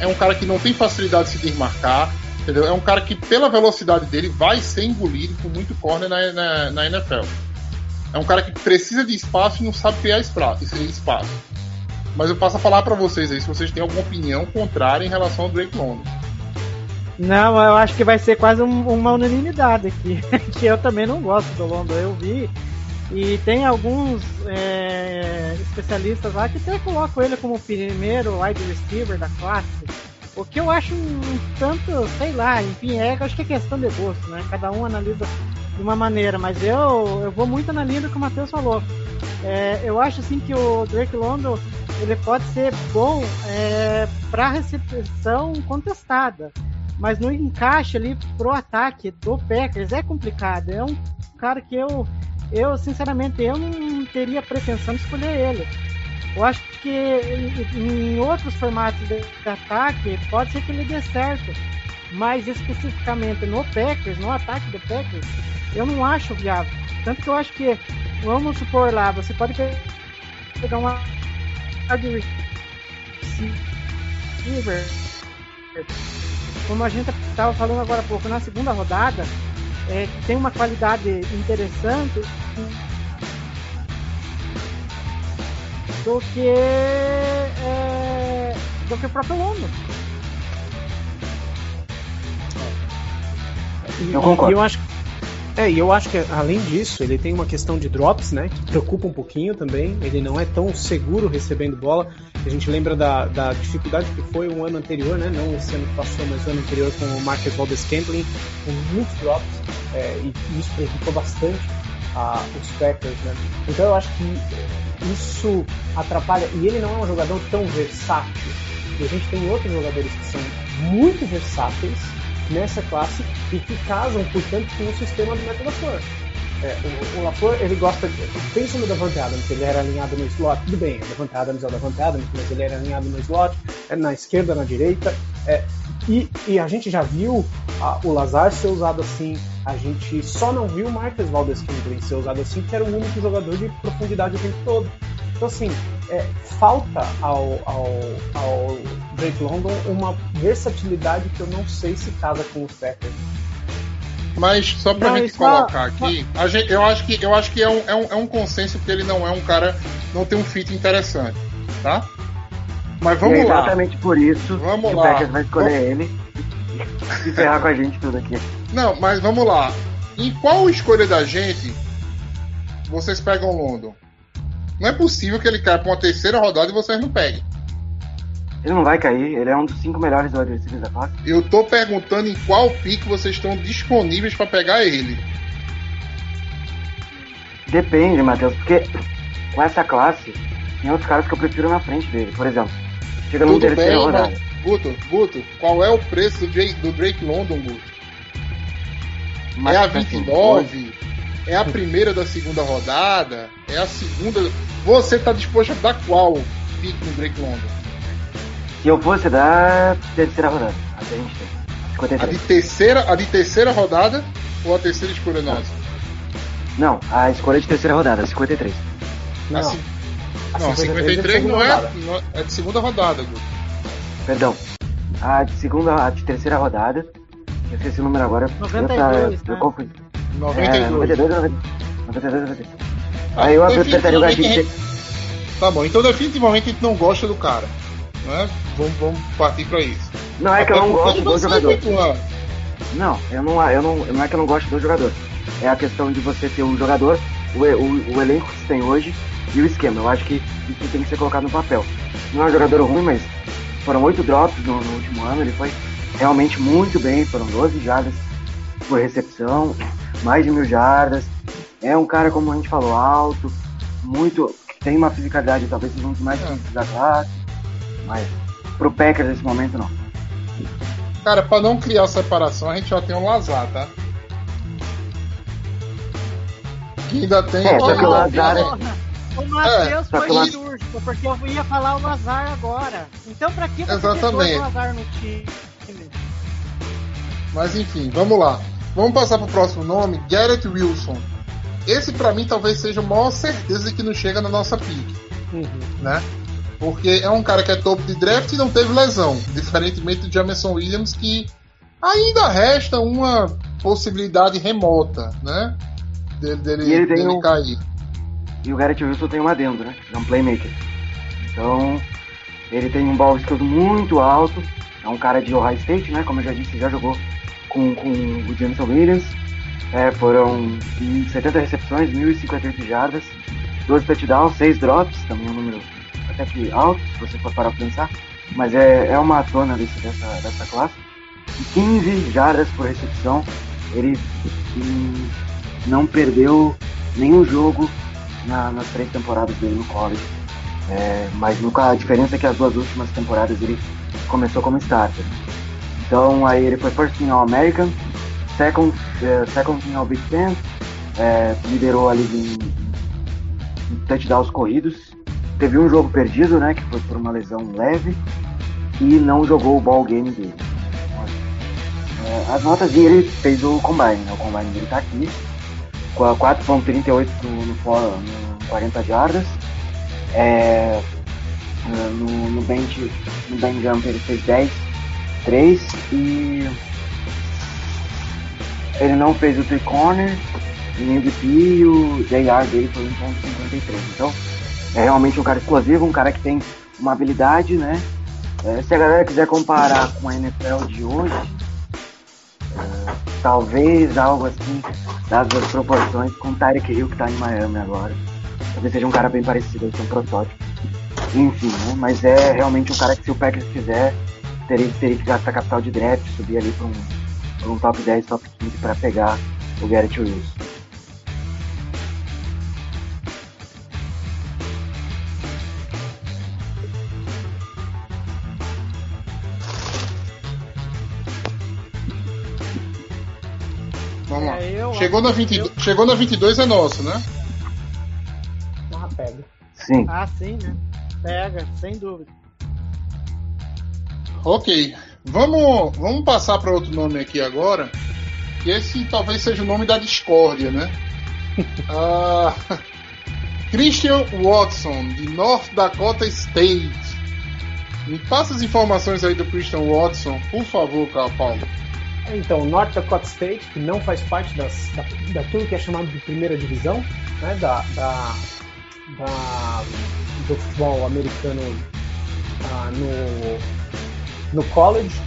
É um cara que não tem facilidade de se desmarcar. Entendeu? É um cara que, pela velocidade dele, vai ser engolido por muito corner na, na, na NFL. É um cara que precisa de espaço e não sabe criar esse espaço. Mas eu passo a falar para vocês aí se vocês têm alguma opinião contrária em relação ao Drake London.
Não, eu acho que vai ser quase um- uma unanimidade aqui. que eu também não gosto do London. Eu vi. E tem alguns é, especialistas lá que até colocam ele como o primeiro wide receiver da classe. O que eu acho um tanto, sei lá, enfim, é, acho que é questão de gosto, né? Cada um analisa de uma maneira, mas eu, eu vou muito na linha do que o Matheus falou. É, eu acho assim que o Drake London ele pode ser bom é, para recepção contestada, mas no encaixe ali pro ataque do Packers é complicado. É um cara que eu, eu sinceramente, eu não teria pretensão de escolher ele. Eu acho que em, outros formatos de, ataque pode ser que ele dê certo, mas especificamente no Packers, no ataque do Packers, eu não acho viável. Tanto que eu acho que, vamos supor lá, você pode pe- pegar uma receiver, como a gente estava falando agora há pouco, na segunda rodada, é, que tem uma qualidade interessante do que é, do que o próprio London.
Eu concordo.
E eu acho,
É, e eu acho que além disso, ele tem uma questão de drops, né? Que preocupa um pouquinho também. Ele não é tão seguro recebendo bola. A gente lembra da, da dificuldade que foi o ano anterior, né? Não esse ano que passou, mas o ano anterior com o Marcus Valdes Scantling, com muitos drops. é, e isso prejudicou bastante a, os Packers, né? Então eu acho que isso atrapalha. E ele não é um jogador tão versátil. E a gente tem outros jogadores que são muito versáteis nessa classe e que casam, portanto, com o sistema do Matt LaFleur. É, o, o ele gosta de... Pensa no Davante Adams, ele era alinhado no slot, tudo bem, o Davante Adams é o Davante Adams, mas ele era alinhado no slot, é na esquerda, na direita, é, e, e a gente já viu a- o Lazar ser usado assim, a gente só não viu o Marcus Valdes Scantling ser usado assim, porque era o único jogador de profundidade o tempo todo. Então, assim, é, falta ao, ao, ao Drake London uma versatilidade que eu não sei se casa com os Packers.
Mas só pra
Não,
gente
só-
colocar aqui, a gente- eu acho que, eu acho que é, um, é, um, é um consenso que ele não é um cara, não tem um fit interessante, tá? Mas vamos
é
lá.
exatamente por isso
Vamos
que
lá.
o Packers vai escolher ele e ferrar com a gente tudo aqui.
Não, mas vamos lá. Em qual escolha da gente vocês pegam o London? Não é possível que ele caia pra uma terceira rodada e vocês não peguem.
Ele não vai cair, ele é um dos cinco melhores wide receivers da classe.
Eu tô perguntando em qual pique vocês estão disponíveis pra pegar ele.
Depende, Matheus, porque com essa classe tem outros caras que eu prefiro na frente dele. Por exemplo, chega numa
Tudo
terceira
bem,
rodada.
mas. Guto, Guto, qual é o preço do Drake, do Drake London, Guto?
Mas,
é a
assim,
29? É a primeira da segunda rodada? É a segunda. Você tá disposto a dar qual pique no Drake London?
Se eu fosse dar terceira rodada, até a gente tem.
A de
53.
terceira, a de terceira rodada ou a terceira escolha nossa?
Não, a escolha de terceira rodada, 53.
Não,
A ci-
a
não,
53 é
53 não é, não é- é de segunda rodada, Guto.
Perdão. A de segunda, a de terceira rodada. Eu esqueci o número agora.
92,
eu, tá, eu
né?
confundi.
92.
É, 92 ou 90? 92 ou 93. Aí eu apertaria o gatilho.
Tá bom, então definitivamente a gente não gosta do cara. Né? Vamos, vamos partir pra isso.
Não é que eu
Até
não gosto do jogador. Não, eu não, eu não, não é que eu não gosto do jogador. É a questão de você ter um jogador, o, o, o elenco que você tem hoje e o esquema. Eu acho que isso tem que ser colocado no papel. Não é um jogador ruim, mas foram oito drops no, no último ano. Ele foi realmente muito bem. Foram 12 jardas por recepção, mais de mil jardas. É um cara, como a gente falou, alto, muito. tem uma fisicalidade, talvez seja um dos mais difíceis da classe. Mas pro Packers nesse momento não.
Cara, pra não criar separação, a gente já tem um Lazar, tá? Que ainda tem.
É, só que o Lazar é-
O Matheus
só
foi
o
cirúrgico, porque eu ia falar o Lazar agora. Então pra que você
Exatamente.
o Lazar no time?
Mas enfim, vamos lá. Vamos passar pro próximo nome, Garrett Wilson. Esse pra mim talvez seja a maior certeza de que não chega na nossa pique,
Uhum.
né? Porque é um cara que é topo de draft e não teve lesão, diferentemente do Jameson Williams que ainda resta uma possibilidade remota, né? Dele, dele,
E ele tem
dele
um-
cair.
E o Garrett Wilson tem um adendo, né? É um playmaker. Então, ele tem um ball muito alto. É um cara de Ohio State, né? Como eu já disse, já jogou com, com o Jameson Williams. É, foram 70 recepções, 1.058 jardas, 12 touchdowns, 6 drops, também um número até que alto, se você for parar pra pensar. Mas é, é uma tona desse, dessa, dessa classe. E 15 jardas por recepção. Ele hum, não perdeu nenhum jogo na- nas três temporadas dele no college. É, mas no, ca- a diferença é que as duas últimas temporadas ele começou como starter. Então aí ele foi first team All American, second, eh, second team All Big Ten, eh, liderou ali em, em touchdowns corridos. Teve um jogo perdido, né, que foi por uma lesão leve, e não jogou o ball game dele. Eh, as notas dele ele fez o combine, né, o combine dele tá aqui, com a 4.38 no, no, no 40 jardas. É, no, no bench, no bench jump ele fez 10, 3 e ele não fez o three corner, nem o DP e o JR dele foi 1.53. Então é realmente um cara explosivo, um cara que tem uma habilidade, né? Eh, se a galera quiser comparar com a NFL de hoje, É, talvez algo assim, dadas as proporções, com o Tyreek Hill que tá em Miami agora. Talvez seja um cara bem parecido, um protótipo. Enfim, né? Mas é realmente um cara que se o Packers quiser, teria, teria que gastar capital de draft, subir ali para um, pra um top 10, top 15 para pegar o Garrett Wilson.
Vamos lá.
É,
Chegou na,
que
20,
eu-
chegou na 22 é nosso, né?
Ah, pega.
Sim.
Ah, sim, né? Pega, sem dúvida.
Ok. Vamos, vamos passar para outro nome aqui agora. Que esse talvez seja o nome da discórdia, né? Ah, Christian Watson, de North Dakota State. Me passa as informações aí do Christian Watson, por favor, Carl Paulo.
Então, North Dakota State, que não faz parte das, da, daquilo que é chamado de primeira divisão, né, da, da, da- do futebol americano ah, no, no college.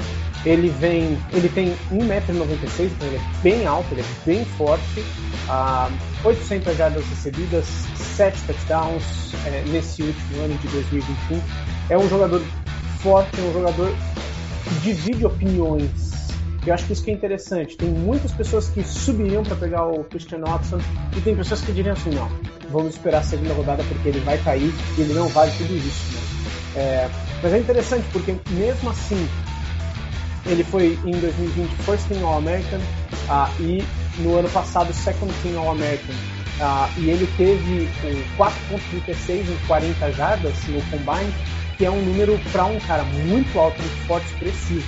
Ele vem, ele tem 1,96m, então ele é bem alto, ele é bem forte. Ah, 800 jardas recebidas, 7 touchdowns eh, nesse último ano de 2021. É um jogador forte, é um jogador que divide opiniões. Eu acho que isso que é interessante. Tem muitas pessoas que subiriam para pegar o Christian Watson e tem pessoas que diriam assim, não, vamos esperar a segunda rodada porque ele vai cair e ele não vale tudo isso. né? É, mas é interessante porque mesmo assim ele foi em 2020 First Team All-American ah, e no ano passado Second Team All-American. Ah, e ele teve um 4.36 em 40 jardas no combine, que é um número para um cara muito alto, muito forte, preciso.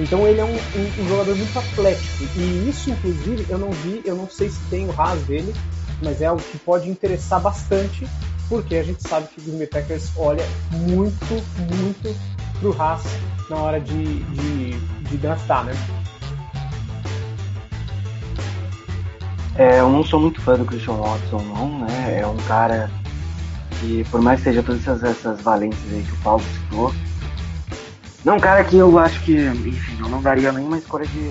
Então ele é um, um- um jogador muito atlético e isso inclusive eu não vi, eu não sei se tem o RAS dele, mas é algo que pode interessar bastante porque a gente sabe que o Green Bay Packers olha muito, muito pro Haas na hora de, de, de draftar, né?
É, eu não sou muito fã do Christian Watson, não, né? É um cara que, por mais que seja todas essas, essas valências aí que o Paulo citou, não é um cara que eu acho que, enfim, eu não daria nenhuma escolha de.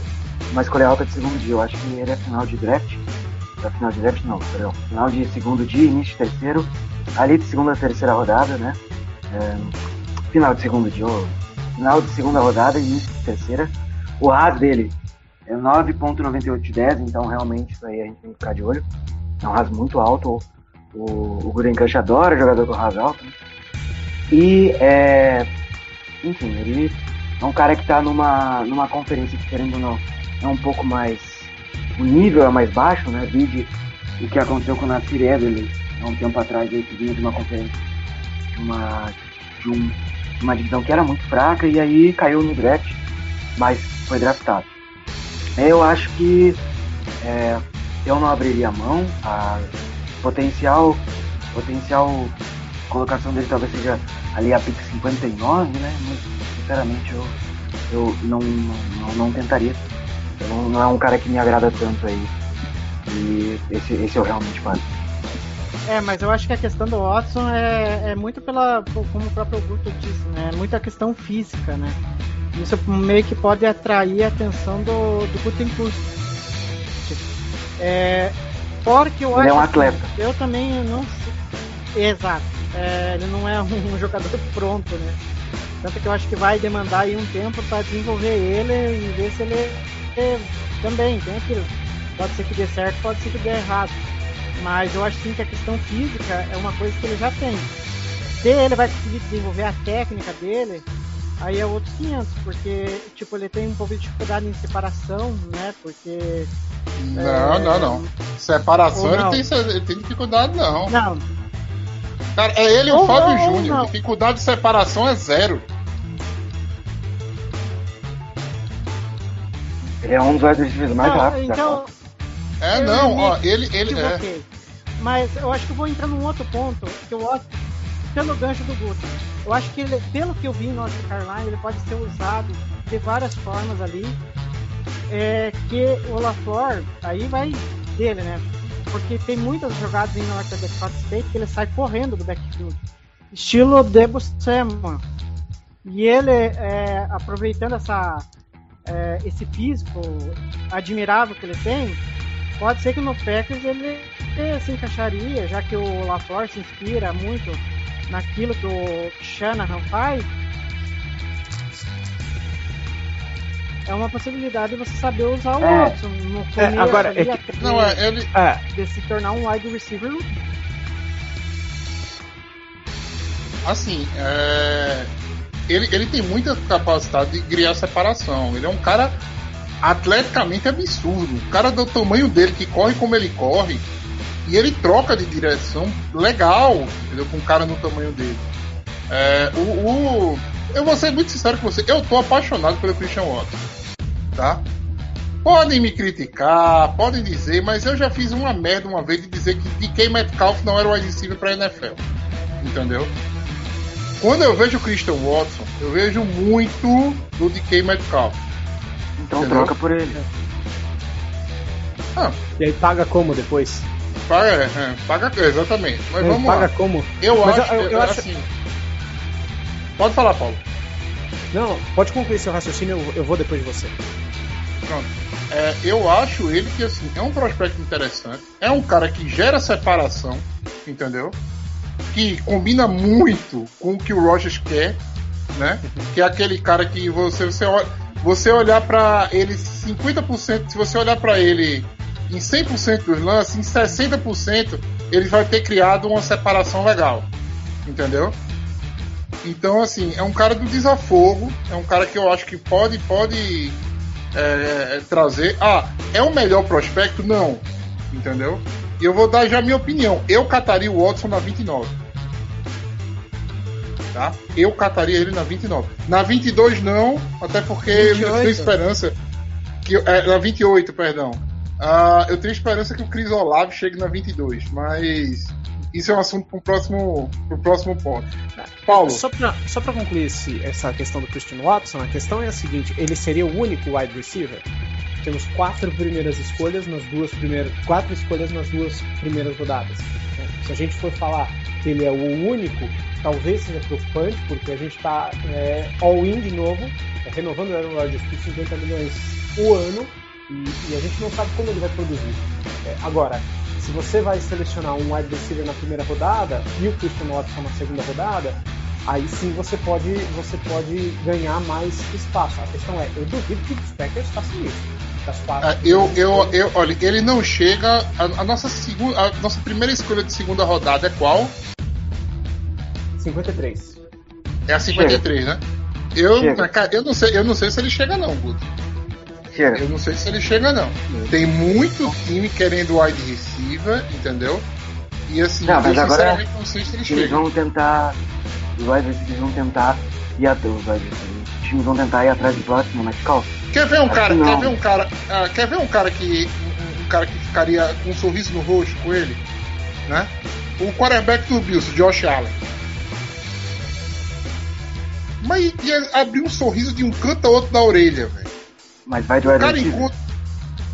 uma escolha alta de segundo dia. Eu acho que ele é final de draft. É final de draft não, perdão. Final de segundo dia, início de terceiro. Ali de segunda a terceira rodada, né? É, final de segundo dia, final de segunda rodada, início de terceira. O RAS dele é 9.98 de 10, então realmente isso aí a gente tem que ficar de olho. É um RAS muito alto. O, o Gurenkanch adora jogador com RAS alto. Né? E, é, enfim, ele é um cara que tá numa, numa conferência que, querendo ou não, é um pouco mais. O nível é mais baixo, né? Vide o que aconteceu com o Nasir Eberle há um tempo atrás, aí, que vinha de uma conferência, de uma, de um, uma divisão que era muito fraca, e aí caiu no draft, mas foi draftado. Eu acho que é, eu não abriria a mão. A potencial, potencial colocação dele talvez seja ali a pick 59, né? Mas sinceramente eu, eu não, não, não tentaria. Não, não é um cara que me agrada tanto aí. E esse, esse eu realmente faço.
É, mas eu acho que a questão do Watson é, é muito pela, como o próprio Augusto disse, né? É muito a questão física, né? Isso meio que pode atrair a atenção do, do Gutenkust. É, fora que eu
Ele
acho
é um
assim,
atleta.
eu também não sei. Exato. É, ele não é um, jogador pronto, né? Tanto que eu acho que vai demandar aí um tempo para desenvolver ele e ver se ele é, também tem aquilo. Pode ser que dê certo, pode ser que dê errado. Mas eu acho sim que a questão física é uma coisa que ele já tem. Se ele vai conseguir desenvolver a técnica dele, aí é outros 500, porque tipo, ele tem um pouco de dificuldade em separação, né? Porque.
Não,
É,
não, não. Separação
ou
ele
não.
tem, ele tem dificuldade, não.
Não,
Cara, é ele e o Fábio
não,
Júnior.
não.
Dificuldade de separação é zero.
Ele é um dos wide receivers mais
não,
rápidos.
então.
É,
Eu
não, ó, ele, ele é.
Mas eu acho que eu vou entrar num outro ponto, que eu acho, pelo gancho do Guto. Eu acho que ele, pelo que eu vi em North Carolina, ele pode ser usado de várias formas ali. É, que o LaFleur, aí vai dele, né? Porque tem muitas jogadas em North Dakota State que ele sai correndo do backfield. Estilo Debo Samuel. E ele, é, aproveitando essa, é, esse físico admirável que ele tem, pode ser que no Packers ele se encaixaria, já que o LaFleur se inspira muito naquilo que o Shanahan faz. É uma possibilidade você saber usar o
É.
Watson no
É,
começo
agora,
ali,
é que-
até
Não, é, ele.
É,
de se tornar um wide receiver
Assim, é, ele, ele tem muita capacidade de criar separação. Ele é um cara atleticamente absurdo. O cara do tamanho dele, que corre como ele corre, e ele troca de direção legal, entendeu? Com um cara no tamanho dele. É, o, o- eu vou ser muito sincero com você, eu tô apaixonado pelo Christian Watson, tá? Podem me criticar, podem dizer, mas eu já fiz uma merda uma vez de dizer que DK Metcalf não era o receiver pra NFL, entendeu? Quando eu vejo o Christian Watson, eu vejo muito do DK Metcalf.
Então
Entendeu?
troca por ele.
Ah,
e aí paga como depois?
paga, é, paga exatamente. Mas
É,
vamos
paga
lá.
como?
Eu
Mas
acho,
eu- eu- eu
é,
acho-
assim. Pode falar, Paulo.
Não, pode concluir seu raciocínio, eu, eu vou depois de você.
Pronto. É, eu acho ele que assim, é um prospecto interessante. É um cara que gera separação, entendeu? Que combina muito com o que o Rogers quer, né? Que é aquele cara que você você, você olhar pra ele 50%, se você olhar pra ele em 100% dos lances, em 60% ele vai ter criado uma separação legal. Entendeu? Então, assim, é um cara do desafogo, é um cara que eu acho que pode, pode é, trazer. Ah, é o melhor prospecto? Não. Entendeu? E eu vou dar já a minha opinião. Eu cataria o Watson na 29. Tá? Eu cataria ele na 29. Na 22 não, até porque eu
28.
tenho esperança que é, na 28, perdão. Ah, eu tenho esperança que o Chris Olave chegue na 22, mas isso é um assunto para o próximo, pro próximo ponto. Paulo,
Só pra, só pra concluir esse- essa questão do Christian Watson, a questão é a seguinte: ele seria o único wide receiver? Temos quatro primeiras escolhas nas duas primeiras. Quatro escolhas nas duas primeiras rodadas. né? Se a gente for falar que ele é o único, talvez seja preocupante, porque a gente está all-in de novo, é, renovando o Aaron Rodgers por 50 milhões o ano, e, e a gente não sabe como ele vai produzir. É, agora, se você vai selecionar um wide receiver na primeira rodada e o Christian Watson na segunda rodada, aí sim você pode, você pode ganhar mais espaço. A questão é, eu duvido que os Packers façam isso. Das quatro
Ah, eu, eu, eu, olha, ele não chega. A, a nossa segunda, a nossa primeira escolha de segunda rodada é qual?
53.
É a 53, né? Eu,
Chega.
cara, eu não sei, eu não sei se ele chega não, Guto.
Chega.
Eu não sei se ele chega não. Tem muito time querendo wide receiver, entendeu? E assim,
Não, mas agora
sinceramente não sei se ele
Eles
chega.
vão tentar. Receivers vão tentar atrás. Os wide receivers. Times vão tentar ir atrás do próximo Metcalf.
Quer ver um
Acho
cara,
que
quer ver um cara, ah, quer ver um cara que um, um cara que ficaria com um sorriso no rosto com ele, né? O quarterback do Bills, Josh Allen. Mas ia abrir um sorriso de um canto a outro da orelha, velho.
Mas vai de wide receiver.
encontra.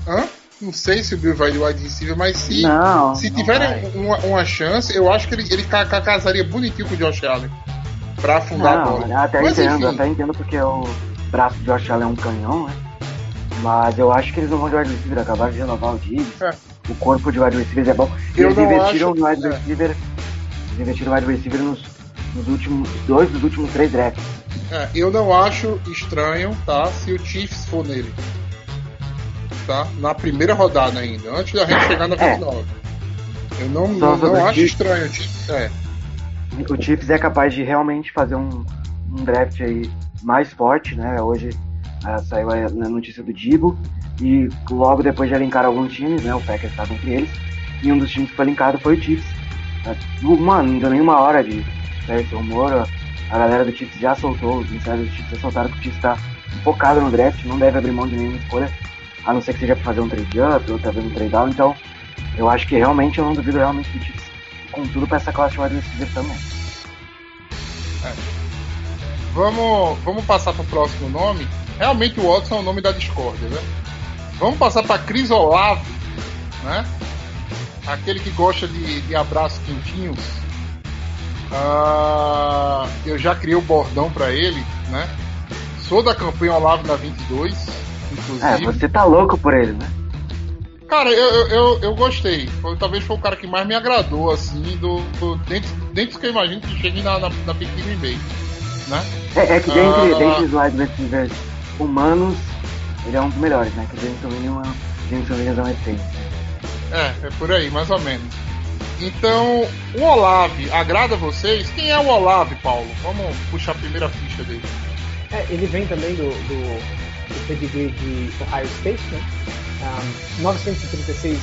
Hã? Não sei se o Bill vai de wide receiver, mas se,
Não.
se
não
tiverem
vai.
uma, uma chance, eu acho que ele, ele ca- ca- casaria bonitinho com o Josh Allen. Pra afundar a
Não,
bola.
até
Mas,
entendo,
enfim.
até entendo porque o braço de Josh Allen é um canhão, né? Mas eu acho que eles não vão de wide receiver, acabaram de renovar o Diggs.
É.
O corpo de wide receivers é bom.
Eu
eles investiram
acho-
no wide
é.
receiver. Eles investiram no wide receiver nos, nos últimos. dois dos últimos três drafts.
É, eu não acho estranho, tá? Se o Chiefs for nele. Tá? Na primeira rodada ainda, antes da gente chegar na
É.
29. Eu não,
Só
não, não acho
Chiefs.
estranho. É.
o Chiefs é capaz de realmente fazer um, um draft aí mais forte, né? Hoje ah, saiu a notícia do Dibo e logo depois de linkar alguns times, né? O Packers estava entre eles e um dos times que foi linkado foi o Chiefs. Ah, Mano, não deu nenhuma hora de sair esse rumor. A galera do Chiefs já soltou, os insiders do Chiefs já soltaram que o Chiefs está focado no draft, não deve abrir mão de nenhuma escolha, a não ser que seja para fazer um trade up ou talvez um trade down. Então, eu acho que realmente eu não duvido realmente que o Chiefs com tudo para essa classe de wide receiver também.
Vamos, vamos passar para o próximo nome. Realmente o Watson é o nome da discórdia, né? Vamos passar para Cris Olave, né? Aquele que gosta de, de abraços quentinhos. Ah, eu já criei o bordão para ele, né? Sou da campanha Olavo na 22. inclusive.
É, você tá louco por ele, né?
Cara, eu, eu, eu, gostei. Foi, talvez foi o cara que mais me agradou, assim, do, do dentro, dentro do que eu imagino que chegue na, na, na Big Green Bay. Né?
É, é que dentre,
Ah.
dentre os wide receivers humanos, ele é um dos melhores, né? Que o Jameson Williams, Jameson Williams é um excelente.
É, é por aí, mais ou menos. Então, o Olave agrada vocês? Quem é o Olave, Paulo? Vamos puxar a primeira ficha dele.
É, ele vem também do, do, do pedigree de Ohio State, né? Um, 936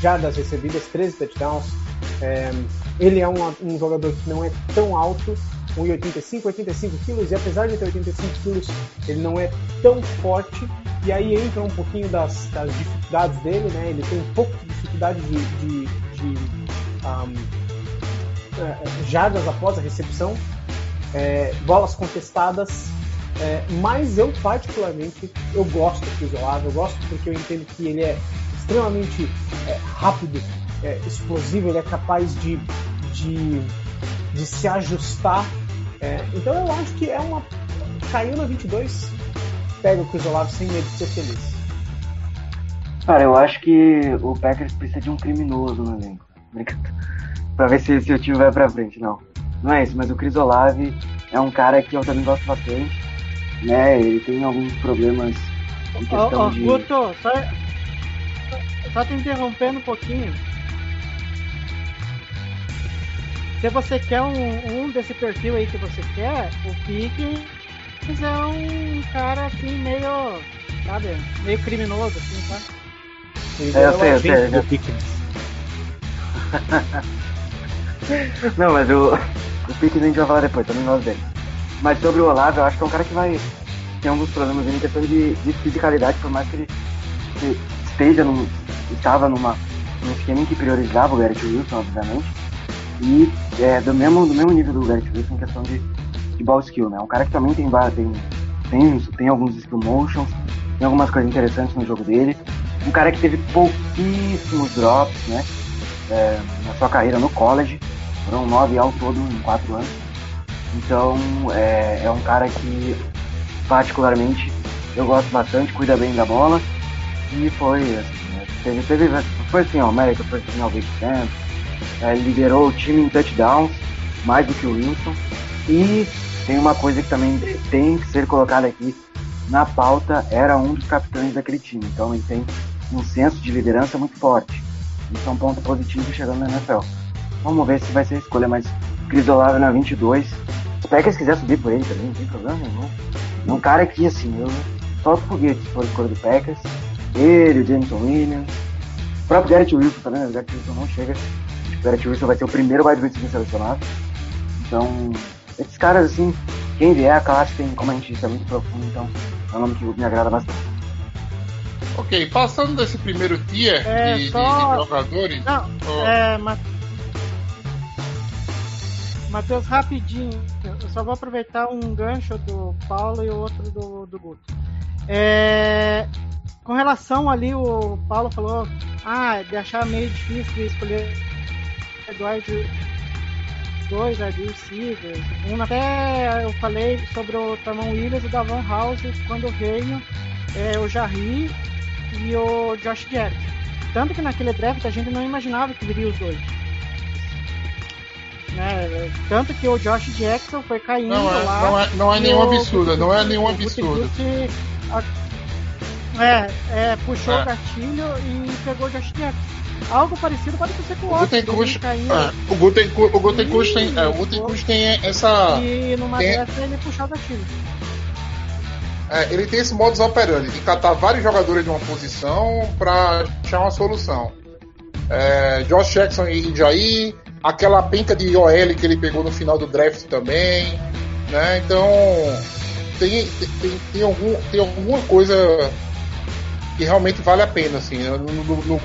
jardas recebidas, 13 touchdowns. É, ele é um, um jogador que não é tão alto, 1,85, 85 quilos, e apesar de ter 85 quilos, ele não é tão forte. E aí entra um pouquinho das, das dificuldades dele, né? Ele tem um pouco de dificuldade de, de, de um, é, jardas após a recepção, é, bolas contestadas, é, mas eu particularmente eu gosto do Chris Olave, eu gosto porque eu entendo que ele é extremamente é, rápido, é, explosivo, ele é capaz de, de, de se ajustar. é, então eu acho que é uma. Caiu na 22, pega o Chris Olave sem medo de ser feliz.
Cara, eu acho que o Packers precisa de um criminoso no elenco. pra ver se, se o time vai pra frente, não. Não é isso, mas o Chris Olave é um cara que eu também gosto bastante. Né? Ele tem alguns problemas em questão
ó,
de.
Guto, só, só te interrompendo um pouquinho. Se você quer um, um desse perfil aí que você quer, o Pickens é um cara assim meio, sabe, meio criminoso assim, tá?
Ele
É, eu sei, eu sei, eu
Pickens.
Não, mas o, o Pickens a gente vai falar depois, também gosto dele. Mas sobre o Olavo, eu acho que é um cara que vai ter alguns problemas em questão de, de fisicalidade, por mais que ele que esteja num, estava numa, num esquema em que priorizava o Garrett Wilson, obviamente, e é, do, mesmo, do mesmo nível do Garrett Wilson em questão de, de ball skill, né? Um cara que também tem, tem, tem, tem alguns skill motions, tem algumas coisas interessantes no jogo dele. Um cara que teve pouquíssimos drops, né? é, na sua carreira no college. Foram nove ao todo em quatro anos. Então é, é um cara que particularmente eu gosto bastante, cuida bem da bola. E foi assim, teve, teve, foi assim, ó, América foi final Big Ten, é, liderou o time em touchdowns, mais do que o Wilson. E tem uma coisa que também tem que ser colocada aqui na pauta, era um dos capitães daquele time. Então ele tem um senso de liderança muito forte. Isso é um ponto positivo chegando na NFL. Vamos ver se vai ser a escolha, mas Chris Olave na 22. Se o Packers quiser subir por ele também, não tem problema nenhum. É um cara que, assim, eu solto foguete se for escolha do Packers. Ele, o Jameson Williams. O próprio Garrett Wilson também, né? O Garrett Wilson não chega. O Garrett Wilson vai ser o primeiro wide receiver selecionado. Então, esses caras, assim, quem vier, a classe tem, como a gente disse, é muito profundo, então é um nome que me agrada bastante.
Ok, passando desse primeiro tier
É,
de,
só-
de jogadores.
Não,
Ó.
é, Ma- Matheus, rapidinho, só vou aproveitar um gancho do Paulo e o outro do, do Guto. É, com relação ali, o Paulo falou, ah, de achar meio difícil escolher dois, dois wide receivers. Um até eu falei sobre o Tamon Williams e o Davon House quando veio é, o Jarry e o Josh Jerick. Tanto que naquele draft a gente não imaginava que viria os dois. Né? Tanto que o Josh Jackson foi caindo
Não é,
lá.
não é, não é nenhum absurdo, não é nenhum absurdo.
É, é, puxou
É.
o gatilho e pegou o Josh Jackson. Algo parecido pode acontecer com o
O
Watson.
Gutenkust,
ele caindo.
é, o Gutenkust, o Gutenkust tem, é, o Gutenkust tem essa,
E numa
tem-
dessa ele puxou o gatilho.
é, ele tem esse modus operandi de catar vários jogadores de uma posição para achar uma solução. É, Josh Jackson e Jair, aquela penca de OL que ele pegou no final do draft também, né? Então tem, tem, tem, algum, tem alguma coisa que realmente vale a pena, assim, né? no, no, no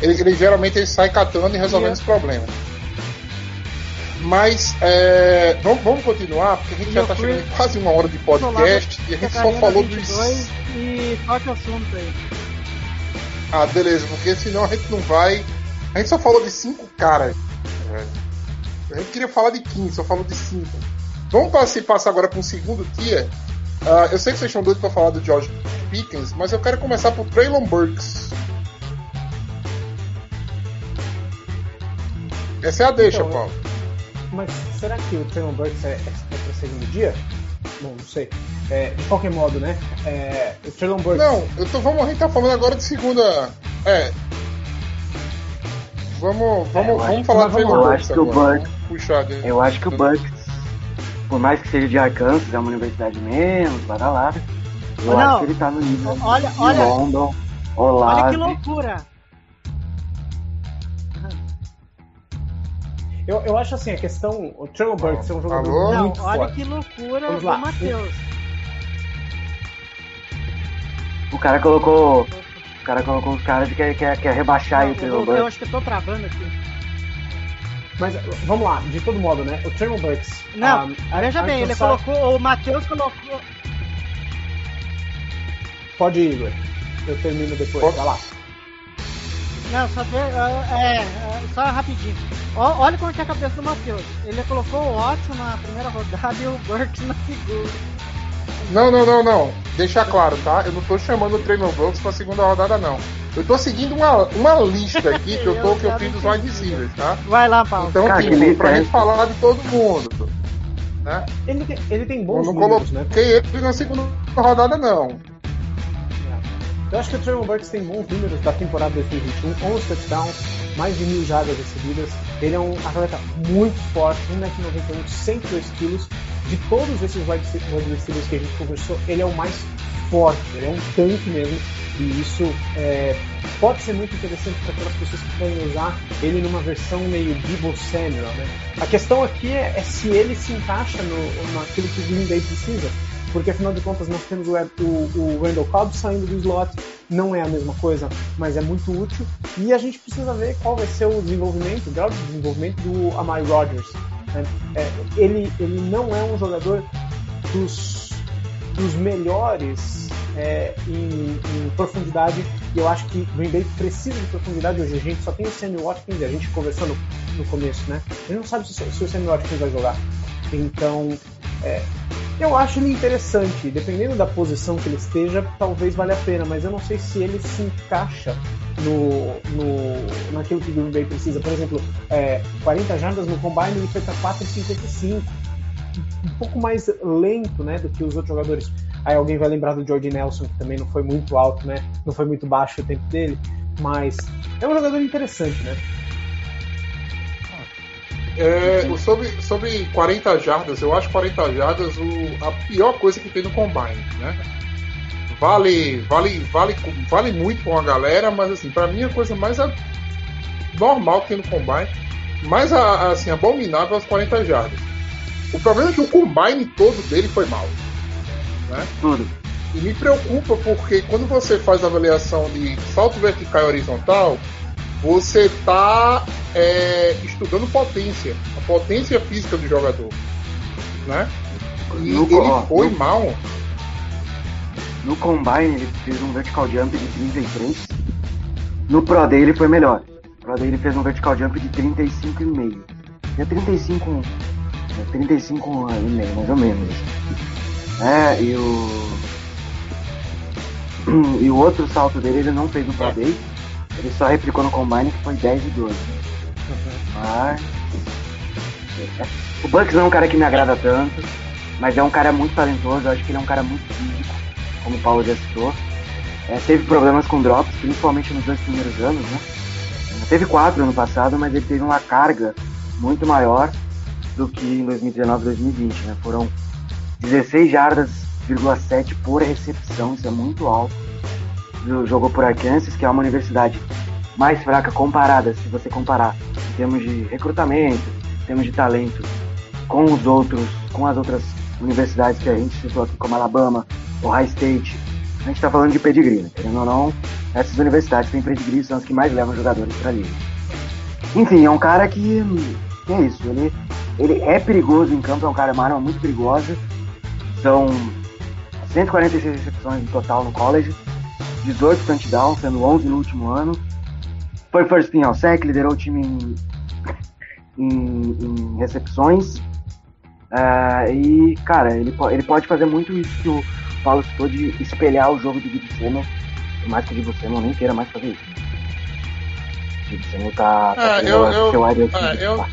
ele, ele geralmente ele sai catando e resolvendo
E-
esse problema. Mas é, vamos, vamos continuar, porque a gente
E
já está chegando em quase uma hora de podcast e a gente só falou
22
dos.
E o assunto aí.
Ah, beleza, porque senão a gente não vai. A gente só falou de cinco caras. velho. A gente queria falar de 15, só falou de cinco. Vamos passar, passar agora para um segundo tier. Ah, eu sei que vocês estão doidos para falar do George, Pickens, mas eu quero começar por Traylon Burks. Essa é a deixa,
Então,
Paulo.
Mas será que o Traylon Burks é, é, é para segundo dia? Bom, não sei. É, de qualquer modo, né? É, o Traylon Burks.
Não, eu tô, vamos, a gente tá falando agora de segunda. É. Vamos, vamos,
É,
vamos falar do Traylon
vamos lá.
Burks
Eu acho que o
agora. Vamos puxar dele.
Eu acho que o Bucks, por mais que seja de Arkansas, é uma universidade menos, badalada, eu
Não.
acho que ele tá no nível
Olha-
de
olha-
London,
Olha que
Olave.
loucura.
Eu, eu acho assim, a questão. O Traylon Burks é um jogador
Alô?
Não,
muito
olha
forte.
que loucura
Vamos
do
lá.
Matheus.
O cara colocou. O cara colocou os caras que quer, quer, quer rebaixar aí o
Não,
Traylon
eu, eu
Burks.
acho que eu tô travando aqui.
Mas vamos lá, de todo modo, né? O Traylon Burks.
Não,
ah,
veja bem, ele colocou, o Matheus colocou.
Pode ir, Igor. Eu termino depois.
Pode-
Vai lá.
Não, só ver, é, é, só rapidinho. Ó, olha como que é a cabeça do Matheus. Ele colocou o Watson na primeira rodada e o Burks na segunda.
Não, não, não, não. Deixa claro, tá? Eu não tô chamando o Traylon Burks pra segunda rodada, não. Eu tô seguindo uma, uma lista aqui que eu, tô, que eu fiz dos wide receivers, tá?
Vai lá, Paulo.
Então,
Cara, que
tipo, pra gente falar de todo mundo. Né?
Ele tem, ele tem
Eu
bons
não
números, né?
coloquei ele na segunda rodada, não.
Eu acho que o Traylon Burks tem bons números da temporada 2021, 11 touchdowns, mais de mil jardas recebidas. Ele é um atleta muito forte, 1,91m, 102 quilos. De todos esses wide receivers que a gente conversou, ele é o mais forte, ele é um tanque mesmo. E isso é, pode ser muito interessante para aquelas pessoas que querem usar ele numa versão meio Debo Samuel. Né? A questão aqui é, é se ele se encaixa no, naquilo que o Green Bay precisa porque afinal de contas nós temos o, o, o Randall Cobb saindo do slot, não é a mesma coisa, mas é muito útil, e a gente precisa ver qual vai ser o desenvolvimento, o grau de desenvolvimento do Amari Rodgers. né? É, ele, ele não é um jogador dos, dos melhores é, em, em profundidade, e eu acho que Green Bay precisa de profundidade hoje. A gente só tem o Sammy Watkins, a gente conversou no, no começo, né? A gente não sabe se, se o Sammy Watkins vai jogar. Então, é, eu acho ele interessante. Dependendo da posição que ele esteja, talvez valha a pena, mas eu não sei se ele se encaixa no, no, naquilo que o Green Bay precisa. Por exemplo, é, 40 jardas no combine ele foi para 4,55. Um pouco mais lento né, do que os outros jogadores. Aí alguém vai lembrar do Jordi Nelson, que também não foi muito alto, né? Não foi muito baixo o tempo dele. Mas é um jogador interessante, né?
É, o sobre, sobre 40 jardas, eu acho 40 jardas o, a pior coisa que tem no Combine, né? Vale, vale, vale, vale muito com a galera, mas assim, pra mim a coisa mais a- normal que tem no Combine, mais a- assim, abominável é as 40 jardas. O problema é que o Combine todo dele foi mal. Né?
Tudo.
E me preocupa porque quando você faz a avaliação de salto vertical e horizontal, você está estudando potência, a potência física do jogador. Né? E
No,
ele
ó,
foi
no-
mal.
No Combine ele fez um vertical jump de 33. No Pro Day ele foi melhor. No Pro Day ele fez um vertical jump de 35,5. É 35. É 35,5 mais ou menos. É, e o. E o outro salto dele ele não fez no Pro Day. Ele só replicou no Combine que foi 10 e 12. Mas. O Bucks não é um cara que me agrada tanto, mas é um cara muito talentoso. Eu acho que ele é um cara muito físico, como o Paulo já citou. É, teve problemas com drops, principalmente nos dois primeiros anos, né? Teve quatro ano passado, mas ele teve uma carga muito maior do que em 2019 2020, né? Foram 16 jardas,7 por recepção, isso é muito alto. Jogou por Arkansas, que é uma universidade mais fraca comparada, se você comparar em termos de recrutamento, em termos de talento, com os outros, com as outras universidades que a gente citou aqui, como Alabama, Ohio State. A gente está falando de pedigree, né? querendo ou não, essas universidades têm pedigree, são as que mais levam jogadores para a liga. Enfim, é um cara que, que é isso, ele, ele é perigoso em campo, é um cara, uma arma muito perigosa. São 146 recepções no total no college, 18 touchdowns, sendo 11 no último ano. Foi first team ao sec, liderou o time em, em, em recepções. Ah, e, cara, ele, ele pode fazer muito isso que o, Paulo citou de espelhar o jogo do Samuel, por mais que o Dibu Samuel nem queira mais fazer isso. O Dibu Samuel tá, tá
É, eu- eu-
ser wide
é, eu-.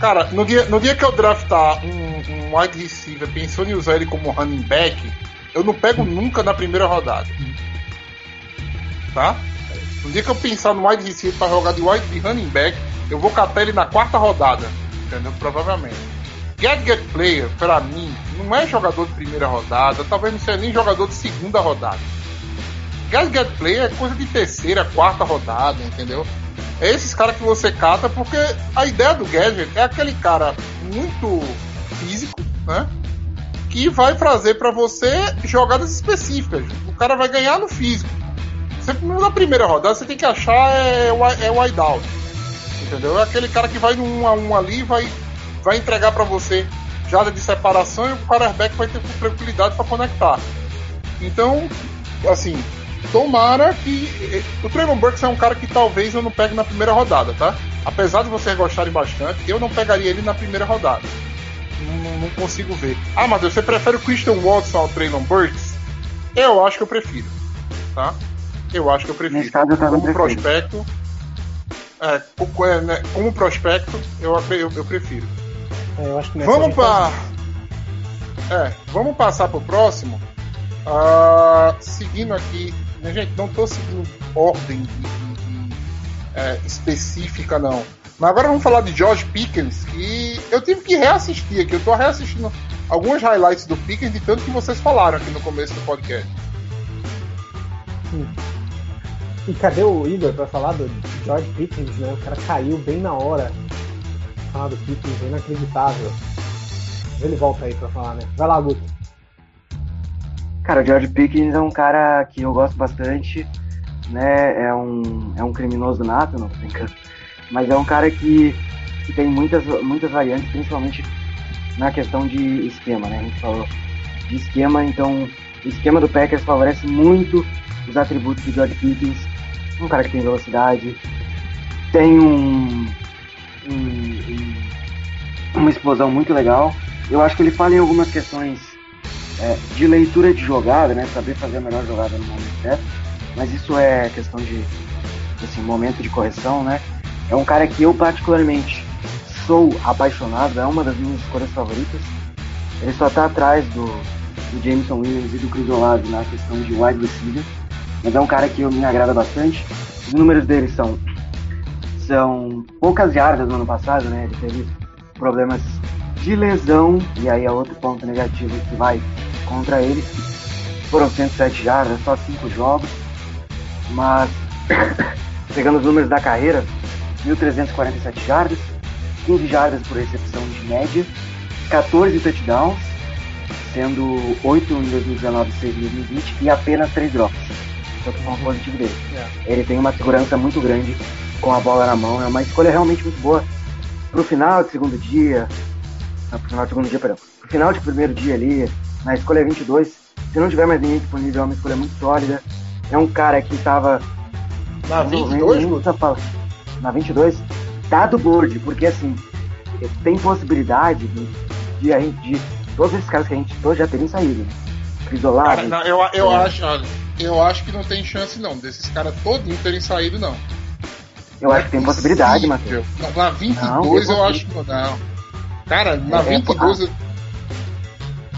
Cara, no dia, no dia que eu draftar um, um wide receiver pensando em usar ele como running back, eu não pego nunca na primeira rodada. Tá? No dia que eu pensar no wide receiver pra jogar de wide de running back, eu vou catar ele na quarta rodada. Entendeu? Provavelmente. Gadget Player, pra mim, não é jogador de primeira rodada, talvez não seja nem jogador de segunda rodada. Gadget Player é coisa de terceira, quarta rodada, entendeu? É esses caras que você cata porque a ideia do Gadget é aquele cara muito físico, né? Que vai trazer pra você jogadas específicas. O cara vai ganhar no físico. Você, na primeira rodada você tem que achar é, wi- é wide. Entendeu? É aquele cara que vai no 1 a 1 ali vai vai entregar pra você jada de separação e o quarterback vai ter tranquilidade pra conectar. Então, assim, tomara que. eh, O Traylon Burks é um cara que talvez eu não pegue na primeira rodada, tá? Apesar de vocês gostarem bastante, eu não pegaria ele na primeira rodada. Não, não consigo ver. Ah, Matheus, você prefere o Christian Watson ao Traylon Burks? Eu acho que eu prefiro, tá? Eu acho que eu prefiro.
Nesse caso, eu também
como
prefiro.
prospecto. É, é, né, como prospecto, eu, eu, eu prefiro.
É, eu acho que nessa
Vamos
gente
para. É, vamos passar pro próximo. Ah, seguindo aqui. né, gente, não tô seguindo ordem de- de- de, é, específica, não. Mas agora vamos falar de George Pickens, que eu tive que reassistir aqui. Eu tô reassistindo alguns highlights do Pickens, de tanto que vocês falaram aqui no começo do podcast.
E cadê o Igor pra falar do George Pickens, né? O cara caiu bem na hora. Falar do Pickens, é inacreditável. Ele volta aí pra falar, né? Vai lá, Guto.
Cara, o George Pickens é um cara que eu gosto bastante, né? É um, é um criminoso nato, não tô brincando. Mas é um cara que, que tem muitas, muitas variantes, principalmente na questão de esquema, né? A gente falou de esquema, então o esquema do Packers favorece muito os atributos do George Pickens. Um cara que tem velocidade, tem um, um- um- uma explosão muito legal. Eu acho que ele fala em algumas questões é, de leitura de jogada, né? Saber fazer a melhor jogada no momento certo. Mas isso é questão de assim, momento de correção, né? É um cara que eu particularmente sou apaixonado, é uma das minhas escolhas favoritas. Ele só tá atrás do, do Jameson Williams e do Chris Olave na questão de wide receiver. Mas é um cara que me agrada bastante. Os números dele são são poucas jardas no ano passado, né? Ele teve problemas de lesão, e aí é outro ponto negativo que vai contra ele. Foram 107 jardas, só 5 jogos, mas pegando os números da carreira, 1.347 jardas, 15 jardas por recepção de média, 14 touchdowns, sendo 8 em 2019 e 6 em 2020, e apenas 3 drops. Esse é o ponto positivo dele. Ele tem uma segurança muito grande com a bola na mão, é uma escolha realmente muito boa. Pro final de segundo dia, não, pro final de segundo dia, perdão, pro final de primeiro dia ali, na escolha 22, se não tiver mais ninguém disponível, é uma escolha muito sólida. É um cara que tava
Na
não,
22,
nem- nem
Guto?
precisa falar. Na 22, tá do board, porque assim, tem possibilidade de, de, a gente- de todos esses caras que a gente todos já terem saído. Né? Chris Olave,
Cara, não, eu, eu,
É.
acho, olha, eu acho que não tem chance, não, desses caras todinhos terem saído, não.
eu acho que tem possibilidade,
Possível.
Matheus.
Na, na 22
Não,
eu
possível.
acho que não. Cara, na
É,
22. eu-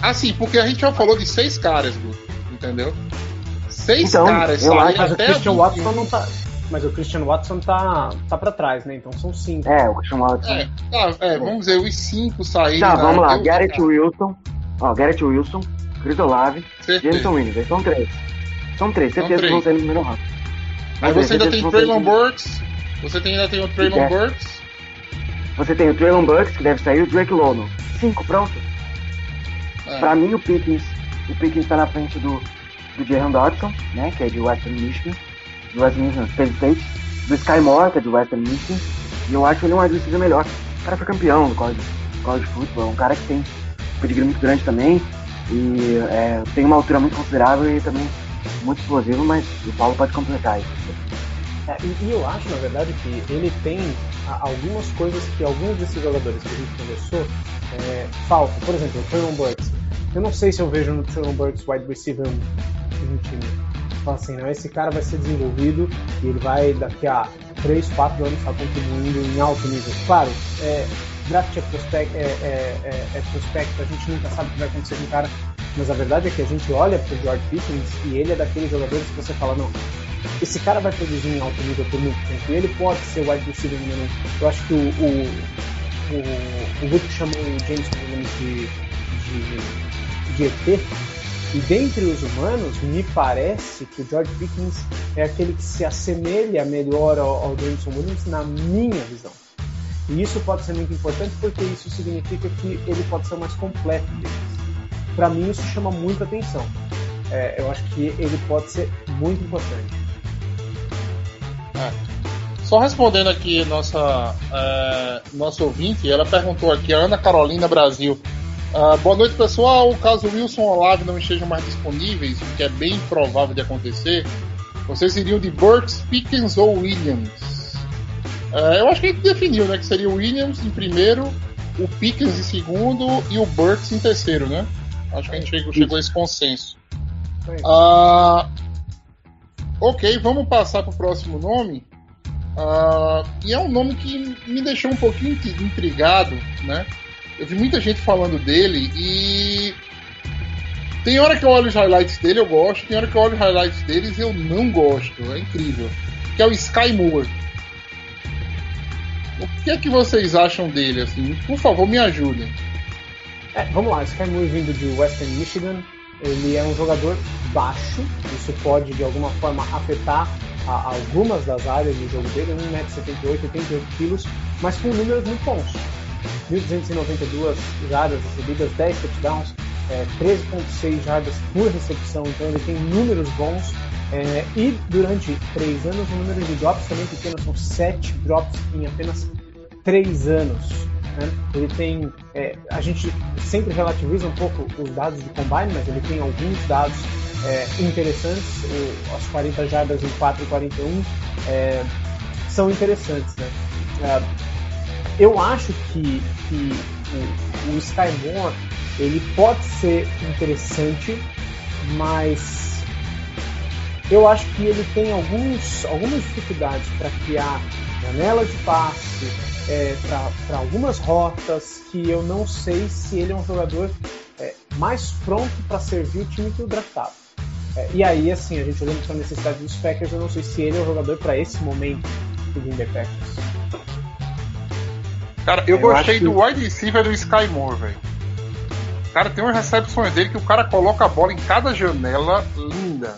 Assim, porque a gente já falou de seis caras, entendeu? Seis
Então,
caras
eu acho-
Mas o
até
Christian
a
Watson não tá. Mas o Christian Watson tá, tá pra trás, né? Então são cinco.
É, o Christian Watson.
É, tá, é, vamos dizer, os cinco saírem.
Tá,
na-
vamos lá.
eu-
Garrett Wilson. Ó, Garrett Wilson, Chris Olave. Jameson Williams. São três. São três, certeza que vão sair no primeiro round. Mas
você ainda tem Traylon Burks. Você tem, ainda tem o Traylon. Burks.
Você tem o Traylon Burks, que deve sair, o Drake London. Cinco, pronto.
É.
Pra mim, o Pickens, o Pickens tá na frente do, do Jahan Dodson, né, que é de Western Michigan, de Western Michigan State State, do Sky Moore, que é de Western Michigan, e eu acho ele um receiver melhor. O cara foi campeão do college, college football, é um cara que tem um pedigree muito grande também, e é, tem uma altura muito considerável e também muito explosivo, mas o Paulo pode completar isso.
É, e, e eu acho, na verdade, que ele tem algumas coisas que alguns desses jogadores que a gente conversou é, faltam. Por exemplo, o Traylon Burks. Eu não sei se eu vejo no Traylon Burks wide receiver um, um time. Fala assim, não, esse cara vai ser desenvolvido e ele vai daqui a 3, 4 anos estar contribuindo em alto nível. Claro, é, draft é prospect, é, é, é, é prospecto, a gente nunca sabe o que vai acontecer com o cara, mas a verdade é que a gente olha pro George Pickens e ele é daqueles jogadores que você fala, não, esse cara vai produzir em alto nível por muito tempo, e ele pode ser o wide receiver número um. Eu acho que o, o, o, o Luke chamou o James Williams de, de, de ET, e dentre os humanos, me parece que o George Pickens é aquele que se assemelha melhor ao, ao Jameson Williams na minha visão. E isso pode ser muito importante porque isso significa que ele pode ser mais completo deles. Para mim, isso chama muita atenção. É, eu acho que ele pode ser muito importante.
É. Só respondendo aqui nossa é, nossa ouvinte, ela perguntou aqui, a Ana Carolina Brasil. Ah, boa noite pessoal. Caso Wilson Olave não estejam mais disponíveis, o que é bem provável de acontecer, vocês iriam de Burks, Pickens ou Williams? É, eu acho que a gente definiu, né? Que seria o Williams em primeiro, o Pickens em segundo e o Burks em terceiro, né? Acho que a gente chegou, chegou a esse consenso. Ah, ok, vamos passar para o próximo nome. Ah, e é um nome que me deixou um pouquinho intri- intrigado, né? Eu vi muita gente falando dele e tem hora que eu olho os highlights dele eu gosto, tem hora que eu olho os highlights deles eu não gosto. É incrível. Que é o Sky Moore. O que é que vocês acham dele? Assim, por favor, me ajudem.
É, vamos lá, Sky Moore vindo de Western Michigan, ele é um jogador baixo, isso pode de alguma forma afetar a- algumas das áreas do jogo dele, 1,78m, 88 kg, mas com números muito bons. 1.292 jardas recebidas, 10 touchdowns, é, 13,6 jardas por recepção, então ele tem números bons. é, e durante três anos, o número de drops também pequeno, são 7 drops em apenas 3 anos. Né? Ele tem. é, a gente sempre relativiza um pouco os dados de combine, mas ele tem alguns dados é, interessantes. O, as 40 jardas em 4 e 41 é, são interessantes. Né? É, eu acho que, que o, o ele pode ser interessante, mas eu acho que ele tem alguns, algumas dificuldades para criar janela de passe, é, para algumas rotas que eu não sei se ele é um jogador é, mais pronto para servir o time que o draftado. É, e aí, assim, a gente olhando para a necessidade dos Packers, eu não sei se ele é o jogador para esse momento do Green Bay Packers.
Cara, eu,
Eu
gostei
que-
do wide receiver do Sky Moore, velho. Cara, tem umas recepções dele que o cara coloca a bola em cada janela linda.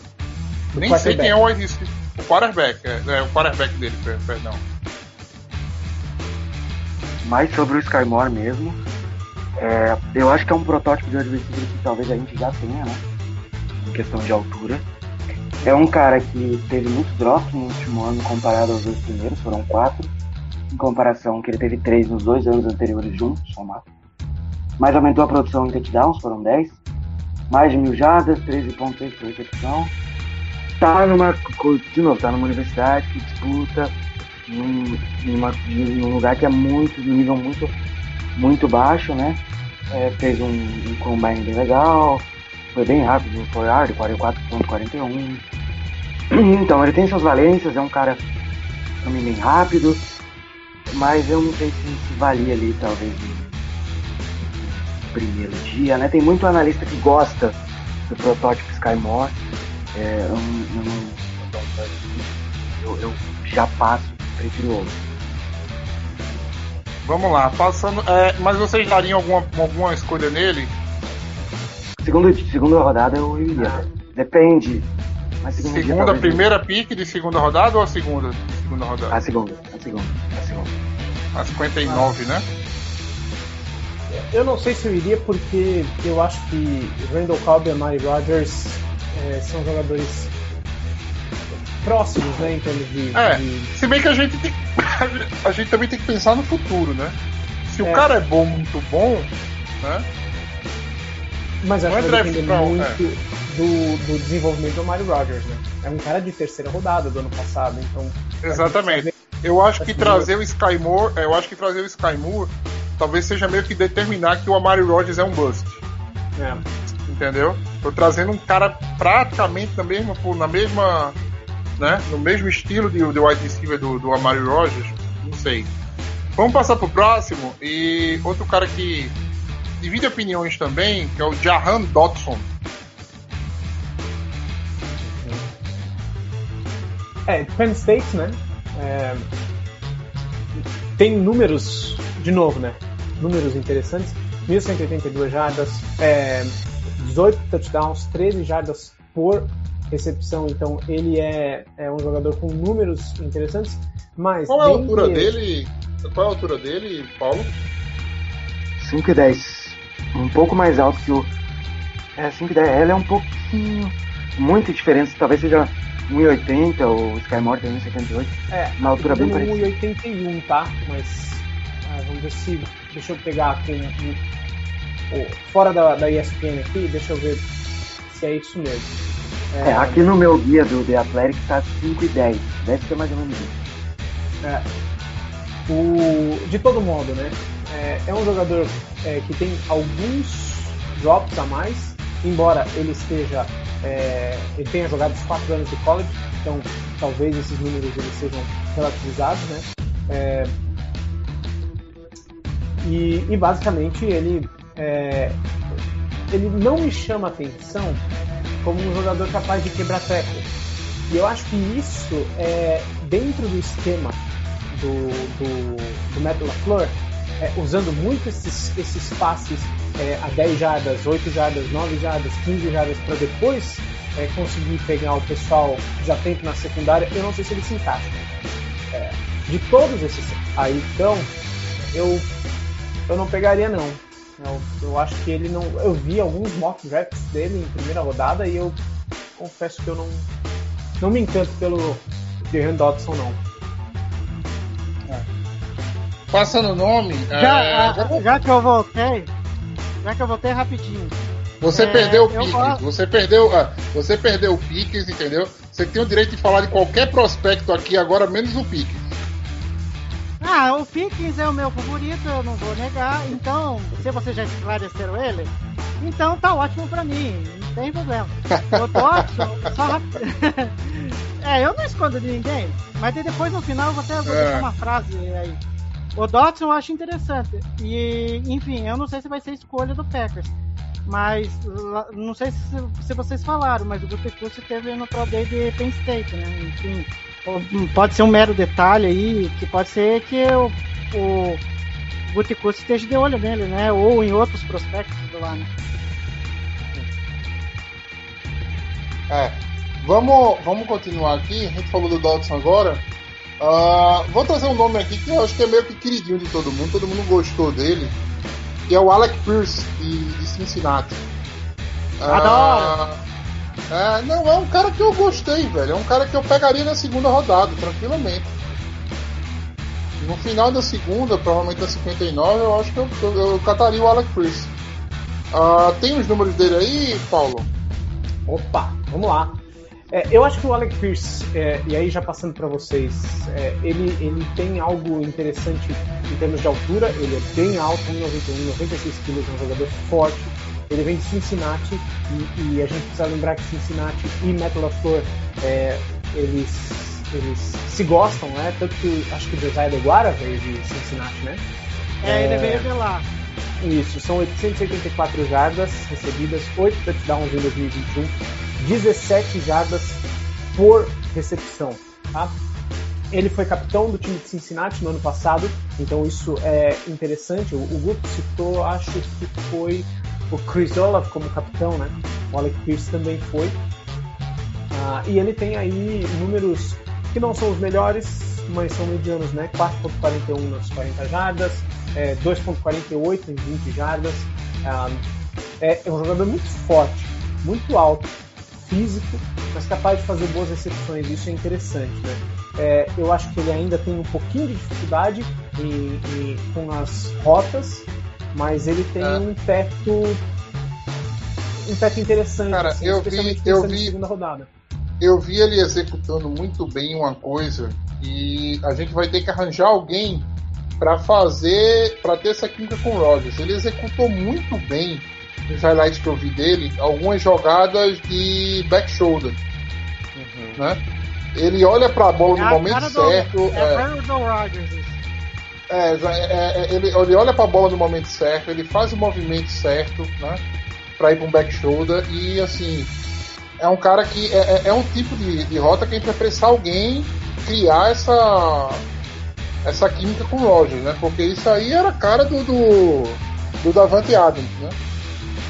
Do
Nem sei quem é o wide receiver. O quarterback, é, é o quarterback dele, per- perdão.
Mais sobre o Sky Moore mesmo. É, eu acho que é um protótipo de receiver que talvez a gente já tenha, né? Em questão de altura. É um cara que teve muitos drops no último ano comparado aos dois primeiros, foram quatro. Em comparação que ele teve três nos dois anos anteriores juntos, somado. Mas aumentou a produção em touchdowns, foram 10. Mais de mil jardas, 13.6 por recepção. Tá numa. De novo, tá numa universidade que disputa num, numa- num lugar que é muito, de um nível muito, muito baixo, né? É, fez um, um combine bem legal, foi bem rápido no 4 44.41. Então, ele tem suas valências, é um cara também bem rápido, mas eu não sei se, valia ali, talvez, no primeiro dia, né? Tem muito analista que gosta do protótipo Skymore. É, eu, eu, eu, eu já passo, prefiro outro.
Vamos lá, passando. é, mas vocês dariam alguma, alguma escolha nele?
Segundo, segunda rodada eu iria. Depende.
Segunda,
talvez
primeira pique de segunda rodada ou a segunda? Segunda
não.
rodada?
A segunda, a segunda, a segunda.
A 59, né?
Eu não sei se eu iria porque eu acho que Randall Cobb e Amari Rodgers é, são jogadores próximos, né, em termos de,
É,
de-
se bem que a gente tem, a gente também tem que pensar no futuro, né? Se o
É.
cara é bom, muito bom, né?
Mas acho
é
que vai depender
pra-
muito
é.
do, do desenvolvimento do Amari Rodgers, né? É um cara de terceira rodada do ano passado, então.
Exatamente. Eu acho que trazer o Sky Moore, eu acho que trazer o Sky Moore talvez seja meio que determinar que o Amari Rodgers é um bust.
É.
entendeu? Tô trazendo um cara praticamente na mesma, na mesma, né, no mesmo estilo de, de wide receiver do, do Amari Rogers, não sei. Vamos passar pro próximo e outro cara que divide opiniões também, que é o Jahan Dodson.
É, Penn State, né? É, tem números, de novo, né? Números interessantes. 1.182 jardas, é, 18 touchdowns, 13 jardas por recepção. Então ele é, é um jogador com números interessantes. Mas
Qual é a altura
eles-
dele? Qual é a altura dele, Paulo?
5 e 10. Um pouco mais alto que o. É, 5 e 10. Ela é um pouquinho. Muito diferente. Talvez seja 1,80 ou o Skymore tem 1,78.
É,
Na altura bem parecida.
1,81, tá? Mas ah, vamos ver se. Deixa eu pegar com. um- o- fora da, da ESPN aqui, deixa eu ver se é isso mesmo.
É, aqui no meu guia do The Athletic tá 5 e 10. Deve ser mais ou menos isso.
É. O, de todo modo, né? É, é um jogador é, que tem alguns drops a mais, embora ele esteja. é, ele tenha jogado os 4 anos de college, então talvez esses números eles sejam relativizados, né? É, e, e basicamente ele, é, ele não me chama atenção como um jogador capaz de quebrar tackle. E eu acho que isso é dentro do esquema do, do, do Matt LaFleur, é, usando muito esses, esses passes é, a 10 jardas, 8 jardas, 9 jardas, 15 jardas, para depois é, conseguir pegar o pessoal desatento na secundária, eu não sei se ele se encaixa. É, de todos esses aí, então, eu, eu não pegaria não. Eu, eu acho que ele não. Eu vi alguns mock drafts dele em primeira rodada e eu confesso que eu não, não me encanto pelo Jahan Dodson, não.
Passando o nome.
Já,
é,
ah,
vamos-
já que eu voltei, já que eu voltei rapidinho.
Você
É,
perdeu o
gosto-
você perdeu, ah, você perdeu o Piques, entendeu? Você tem o direito de falar de qualquer prospecto aqui agora, menos o Piques.
Ah, o Pickens é o meu favorito, eu não vou negar. Então, se vocês já esclareceram ele, então tá ótimo pra mim, não tem problema. O Dodson, só É, eu não escondo de ninguém, mas depois no final eu vou vou
É.
deixar uma frase aí. O Dodson eu acho interessante. E, enfim, eu não sei se vai ser escolha do Packers. Mas não sei se, se vocês falaram, mas o Gutekunst teve no Pro Day de Penn State, né? Enfim, pode ser um mero detalhe aí, que pode ser que o, o esteja de olho nele, né? Ou em outros prospectos do lá, né?
É. Vamos, vamos continuar aqui. A gente falou do Dodson agora. Ah, vou trazer um nome aqui que eu acho que é meio que queridinho de todo mundo. Todo mundo gostou dele. Que é o Alec Pierce, de, de Cincinnati.
Adoro!
É, não, é um cara que eu gostei, velho. É um cara que eu pegaria na segunda rodada, tranquilamente. No final da segunda, provavelmente da 59, eu acho que eu, eu, eu cataria o Alec Pierce. Ah, tem os números dele aí, Paulo?
Opa, vamos lá. É, eu acho que o Alec Pierce, é, e aí já passando para vocês, é, ele, ele tem algo interessante em termos de altura, ele é bem alto, 1,91, 96 quilos, um jogador forte. Ele vem de Cincinnati e, e a gente precisa lembrar que Cincinnati e Matt LaFleur, é, eles, eles se gostam, né? Tanto que acho que o Josiah DeGuara veio de Cincinnati, né?
É, ele veio de lá.
Isso, são 884 jardas recebidas, 8 touchdowns em 2021, 17 jardas por recepção. Tá? Ele foi capitão do time de Cincinnati no ano passado, então isso é interessante. O, o Guto citou, acho que foi o Chris Olaf como capitão, né? O Alec Pierce também foi. Ah, e ele tem aí números que não são os melhores, mas são medianos, né? 4.41 nas 40 jardas, é, 2.48 em 20 jardas. Ah, é, é um jogador muito forte, muito alto, físico, mas capaz de fazer boas recepções. Isso é interessante, né? É, eu acho que ele ainda tem um pouquinho de dificuldade com as rotas, mas ele tem
É.
um teto um teto interessante,
Cara,
assim,
eu vi- eu vi-
segunda rodada.
eu vi ele executando muito bem uma coisa e a gente vai ter que arranjar alguém para fazer, para ter essa química com o Rogers. Ele executou muito bem nos highlights que eu vi dele, algumas jogadas de back shoulder, né? Ele olha pra bola no
É a
momento
do-
certo.
É
é,
a cara do Rodgers isso.
É, é, é, ele, ele olha pra bola no momento certo, ele faz o movimento certo, né? Pra ir pra um back shoulder e assim. É um cara que. É, é- é um tipo de, de rota que a gente vai precisar alguém criar essa. Essa química com o Rogers, né? Porque isso aí era a cara do. do, do Davante Adams, né?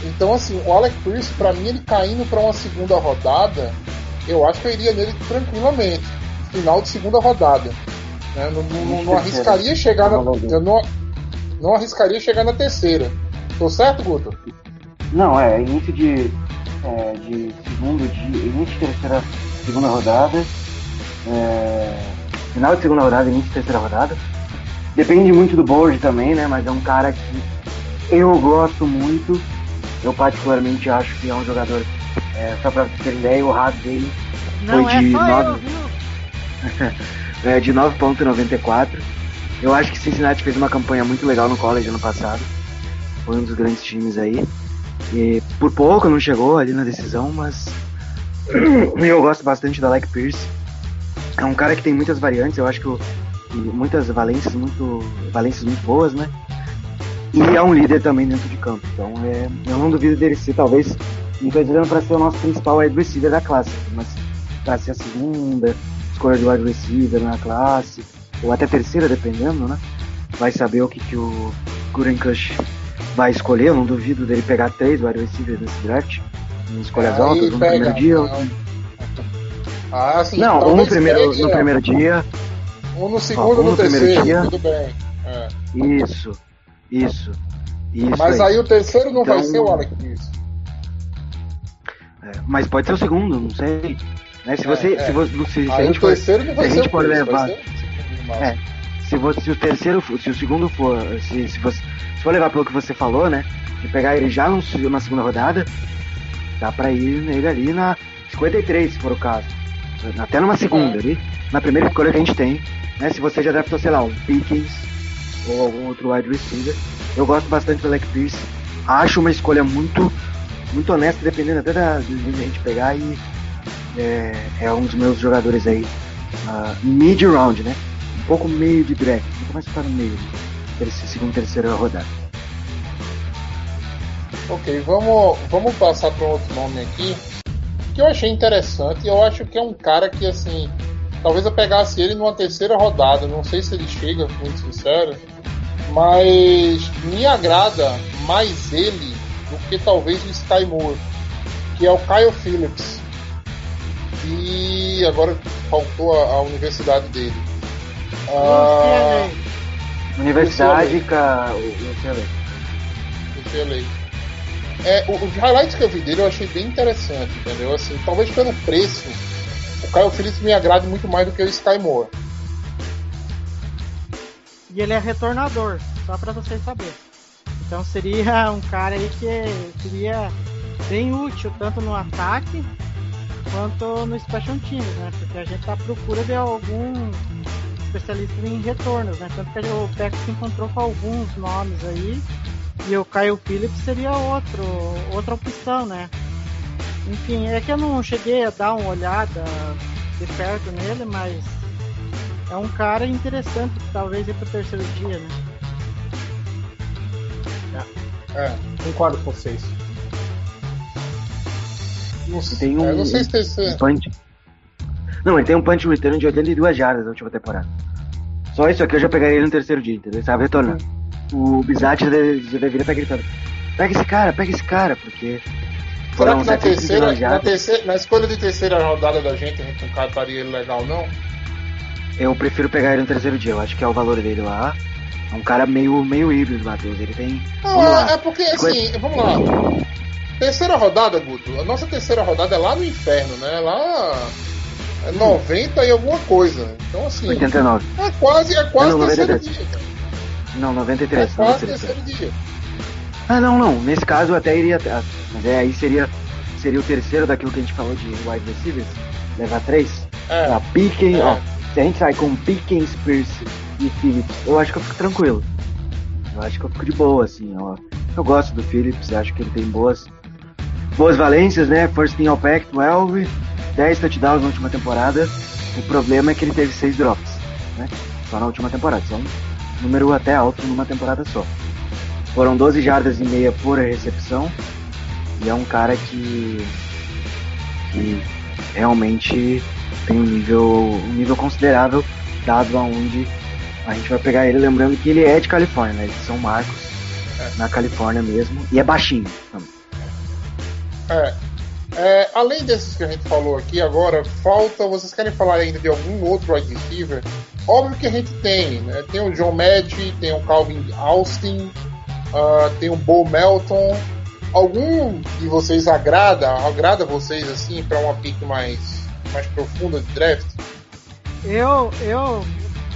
Então, assim, o Alec Pierce, pra mim, ele caindo pra uma segunda rodada, eu acho que eu iria nele tranquilamente. Final de segunda rodada. Né? Não, não- não- não arriscaria chegar na. Eu não, não arriscaria chegar na terceira. Tô certo, Guto?
Não, é início de, é, de segundo dia, início de terceira, segunda rodada, é, final de segunda rodada, início de terceira rodada. Depende muito do board também, né? Mas é um cara que eu gosto muito. Eu particularmente acho que é um jogador, é, só pra vocês terem ideia, o RAS dele
Não
Foi
é
de
só eu,
nove.
viu?
é, de 9.94. Eu acho que Cincinnati fez uma campanha muito legal no college ano passado. Foi um dos grandes times aí. E por pouco não chegou ali na decisão, mas eu gosto bastante da Like Pierce. É um cara que tem muitas variantes, eu acho que o- e muitas valências muito valências muito boas, né? E é um líder também dentro de campo. Então é, eu não duvido dele ser talvez tô dizendo para ser o nosso principal wide receiver da classe, mas para ser a segunda escolha de wide receiver na classe, ou até terceira, dependendo, né? Vai saber o que, que o Kurenkush vai escolher. Eu não duvido dele pegar três wide receivers nesse draft. Em escolhas
Aí
altas, um no primeiro dia.
não. Ah, sim.
Não, um no primeiro,
pegue,
no
ó,
primeiro dia.
Um no segundo
um
no
no
terceiro,
dia.
tudo bem. É.
Isso, isso. Isso
Mas aí o terceiro não vai
Então-
ser o Alec Pierce.
É, mas pode ser o segundo, não sei. Né, se
É,
você.
é.
Se, você se, se a gente
o
for, se a gente
o
for levar-. É, se, você, se o terceiro, for- se o segundo for, se, se você se for levar pelo que você falou, né, de pegar ele já na segunda rodada, dá pra ir nele ali na 53, se for o caso, até numa segunda
É.
ali, na primeira escolha que a gente tem, né, se você já draftou, sei lá, um Pickens ou algum outro wide receiver, eu gosto bastante do Alec Pierce, acho uma escolha muito, muito honesta, dependendo até da, de onde a gente pegar e é, é um dos meus jogadores aí, ah, mid round, né, um pouco meio de draft, um pouco mais para no meio, terceira, segunda, terceira rodada.
Ok, vamos, vamos passar para um outro nome aqui que eu achei interessante. Eu acho que é um cara que, assim, talvez eu pegasse ele numa terceira rodada. Não sei se ele chega, muito sincero, mas me agrada mais ele do que talvez o Sky Moore, que é o Kyle Phillips. E agora faltou a, a universidade dele. Ah,
Universidade, ca... o- o UCLA.
UCLA. É, o- os highlights que eu vi dele eu achei bem interessante, entendeu? Assim, talvez pelo preço, o Kyle Phillips me agrade muito mais do que o Sky Moore.
E ele é retornador, só pra vocês saberem. Então seria um cara aí que seria bem útil tanto no ataque quanto no special teams, né? Porque a gente tá à procura de algum especialista em retornos, né? Tanto que o Packers se encontrou com alguns nomes aí e o Kyle Phillips seria outro, outra opção, né? Enfim, é que eu não cheguei a dar uma olhada de perto nele, mas é um cara interessante, talvez ir pro terceiro dia, né?
É,
Concordo com vocês.
Não,
Tem um,
é, não sei se tem esse-
um punch. Não, ele tem um punch return de 82 jardas na última temporada. Só isso aqui eu já pegaria ele no terceiro dia, entendeu? Ele sabe retornar. O Bizat já, deve- já deveria estar gritando: pega esse cara, pega esse cara, porque.
Será que na
739
terceira, na, terceira, na escolha de terceira rodada da gente, a gente não cataria ele legal, não?
Eu prefiro pegar ele no terceiro dia, eu acho que é o valor dele lá. É um cara meio, meio híbrido, Matheus. Ele tem.
Não, é, é porque assim, vamos lá. Terceira rodada, Guto. A nossa terceira rodada é lá no inferno, né? Lá é 90 e alguma coisa. Então assim,
89.
é quase, é quase
É, não,
terceiro
93.
dia. cara.
Não,
É
93.
quase
93.
terceiro dia.
Ah, não, não. Nesse caso eu até iria. ah, Mas é, aí seria, seria o terceiro daquilo que a gente falou de wide receivers. Levar três.
É.
Pickens,
É.
ó. Se a gente sai com Pickens, Pierce e Phillips, eu acho que eu fico tranquilo. Eu acho que eu fico de boa, assim, ó. Eu gosto do Phillips, acho que ele tem boas, boas valências, né? First team all pack 12, 10 touchdowns na última temporada. O problema é que ele teve 6 drops, né? Só na última temporada, só um número até alto numa temporada só. Foram 12 jardas e meia por recepção. E é um cara que, que realmente tem um nível, um nível considerável, dado aonde a gente vai pegar ele. Lembrando que ele é de Califórnia, né? Ele de São Marcos, na Califórnia mesmo. E é baixinho também.
É. É, além desses que a gente falou aqui agora, falta. Vocês querem falar ainda de algum outro wide receiver? Óbvio que a gente tem, né? Tem o John Madge, tem o Calvin Austin, ah, tem o Bo Melton. Algum de vocês agrada? Agrada vocês assim para uma pick mais, mais profunda de draft?
Eu, eu,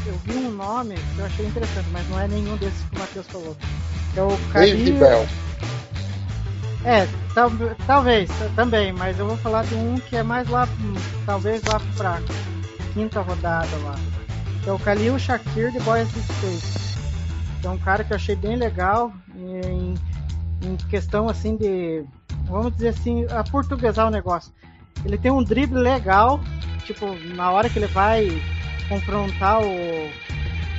eu vi um nome que eu achei interessante, mas não é nenhum desses que o Matheus falou. É o
David. Bell.
É, tal- talvez, também, mas eu vou falar de um que é mais lá, hum, talvez lá pra quinta rodada lá. É o Khalil Shakir de Boise State. É um cara que eu achei bem legal em, em questão assim de, vamos dizer assim, a portuguesar o negócio. Ele tem um drible legal, tipo, na hora que ele vai confrontar o,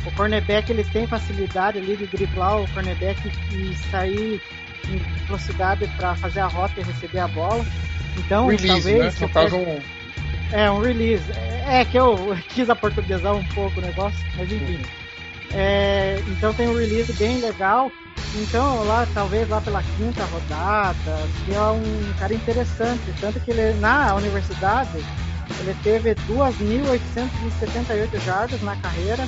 o cornerback, ele tem facilidade ali de driblar o cornerback e sair em velocidade para fazer a rota e receber a bola. Então,
Release,
talvez.
né? No caso, um,
é, um release. É é que eu quis aportuguesar um pouco o negócio, mas enfim. É, então tem um release bem legal. Então lá, talvez lá pela quinta rodada, que é um cara interessante. Tanto que ele na universidade ele teve 2.878 jardas na carreira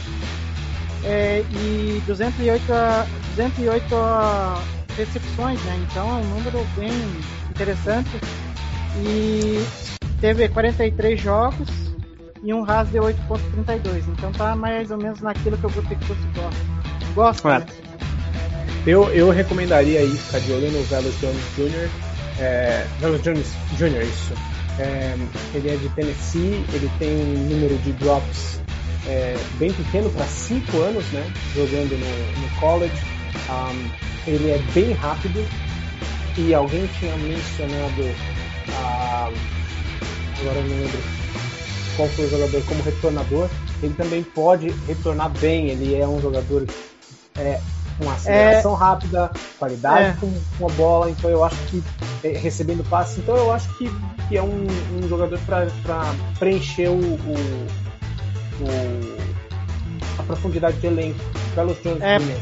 é, e 208, a- 208 a- recepções, né? Então é um número bem interessante. E teve 43 jogos e um RAS de 8.32. Então tá mais ou menos naquilo que o Gutekus gosta. Gosta, né?
Correto. Eu, eu recomendaria aí ficar de olho no Velos Jones Jr. É, Velos Jones Jr. isso. É, ele é de Tennessee, ele tem um número de drops é, bem pequeno para 5 anos, né? Jogando no, no college. Um, ele é bem rápido e alguém tinha mencionado ah, agora eu não lembro qual foi o jogador como retornador. Ele também pode retornar bem. Ele é um jogador é, com aceleração rápida, qualidade
É.
com, com a bola. Então eu acho que é, recebendo passe. Então eu acho que, que é um, um jogador para preencher o, o, o- a profundidade de elenco. Carlos Jones
É.
Jr.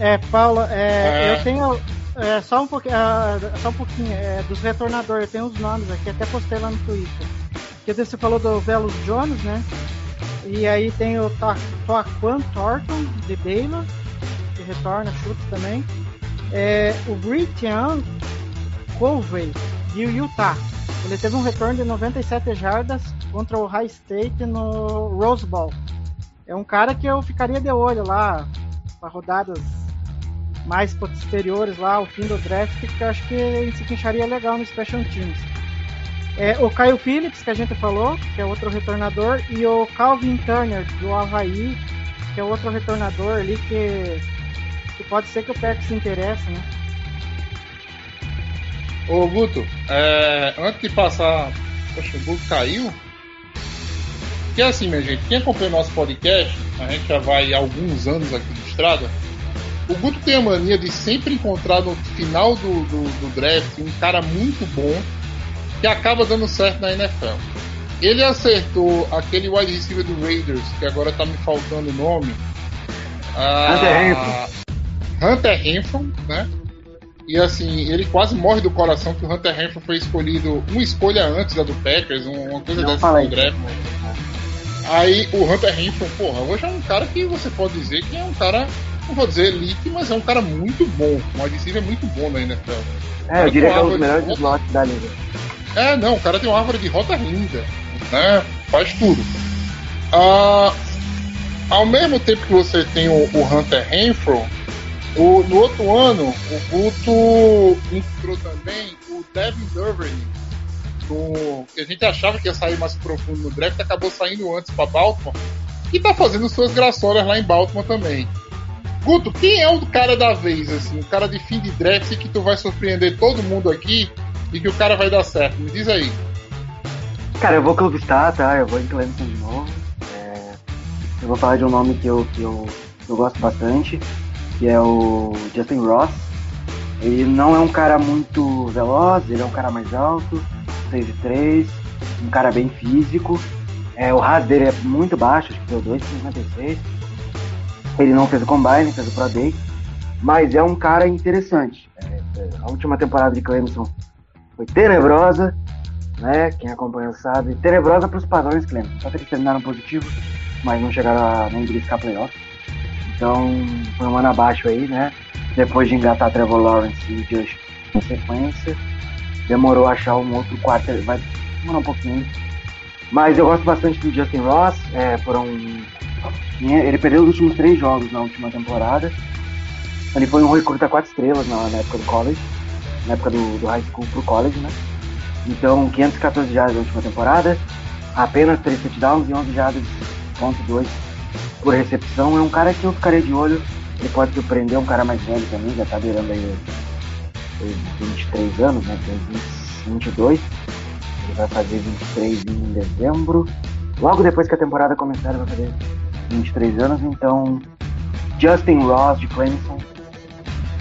É, Paulo, é,
É.
eu tenho é, só um pouquinho, ah, só um pouquinho é, dos retornadores, eu tenho os nomes aqui, até postei lá no Twitter. Porque você falou do Velos Jones, né? E aí tem o Ta- Taquan Thornton, de Baylor, que retorna chutes também. É, o Britian Colvey, de Utah. Ele teve um retorno de 97 jardas contra o High State no Rose Bowl. É um cara que eu ficaria de olho lá para rodadas mais posteriores lá, o fim do draft, que eu acho que ele se encaixaria legal no Special Teams. É, o Kyle Phillips, que a gente falou, que é outro retornador, e o Calvin Turner, do Havaí, que é outro retornador ali que, que pode ser que o Pack se interesse, né?
Ô Guto, é, antes de passar. Poxa, o Guto caiu. Que é assim, minha gente, quem acompanha o nosso podcast, a gente já vai há alguns anos aqui de estrada. O Guto tem a mania de sempre encontrar no final do, do, do draft um cara muito bom que acaba dando certo na NFL. Ele acertou aquele wide receiver do Raiders, que agora tá me faltando o nome. Ah,
Hunter Renfrow,
né? E assim, ele quase morre do coração que o Hunter Renfrow foi escolhido uma escolha antes da do Packers, um- uma coisa
Não
dessa
isso.
draft. Aí o Hunter Renfrow, porra, hoje é um cara que você pode dizer que é um cara, não vou dizer elite, mas é um cara muito bom. Um wide receiver muito bom na NFL.
É, eu diria que é um dos melhores slots da liga.
É, não, o cara tem uma árvore de rota linda, né? Faz tudo. Ah, ao mesmo tempo que você tem o, o Hunter Renfro, o, no outro ano, o Guto encontrou também o Devin Duvernay, do- que a gente achava que ia sair mais profundo no draft, acabou saindo antes para Baltimore, e tá fazendo suas graçolas lá em Baltimore também. Guto, quem é o cara da vez, assim, o cara de fim de draft que tu vai surpreender todo mundo aqui e que o cara vai dar certo? Me diz aí.
Cara, eu vou clubistar, tá? Eu vou em Clemson de novo. É, Eu vou falar de um nome que eu, que eu, eu gosto bastante, que é o Justin Ross. Ele não é um cara muito veloz, ele é um cara mais alto, 6 3, um cara bem físico. É, o RAS dele é muito baixo, acho que deu 2,56. Ele não fez o Combine, fez o Pro Day, mas é um cara interessante. É, é, a última temporada de Clemson foi tenebrosa, né? Quem acompanha sabe. Tenebrosa para os padrões Clemson. Só que eles terminaram positivo, mas não chegaram a nem beliscar playoff. Então, foi um ano abaixo aí, né? Depois de engatar Trevor Lawrence e Josh na sequência. Demorou a achar um outro quarto, vai demorar um pouquinho. Mas eu gosto bastante do Justin Ross. É, foram. Ele perdeu os últimos três jogos na última temporada. Ele foi um recruta quatro estrelas na, na época do college, na época do, do high school pro college, né? Então, 514 jardas na última temporada, apenas 3 touchdowns e 11 jardas, ponto 2 por recepção. É um cara que eu ficaria de olho. Ele pode surpreender, um cara mais velho também, já tá beirando aí os 23 anos, né? Tem 20, 22. Ele vai fazer 23 em dezembro. Logo depois que a temporada começar, ele vai fazer 23 anos. Então, Justin Ross de Clemson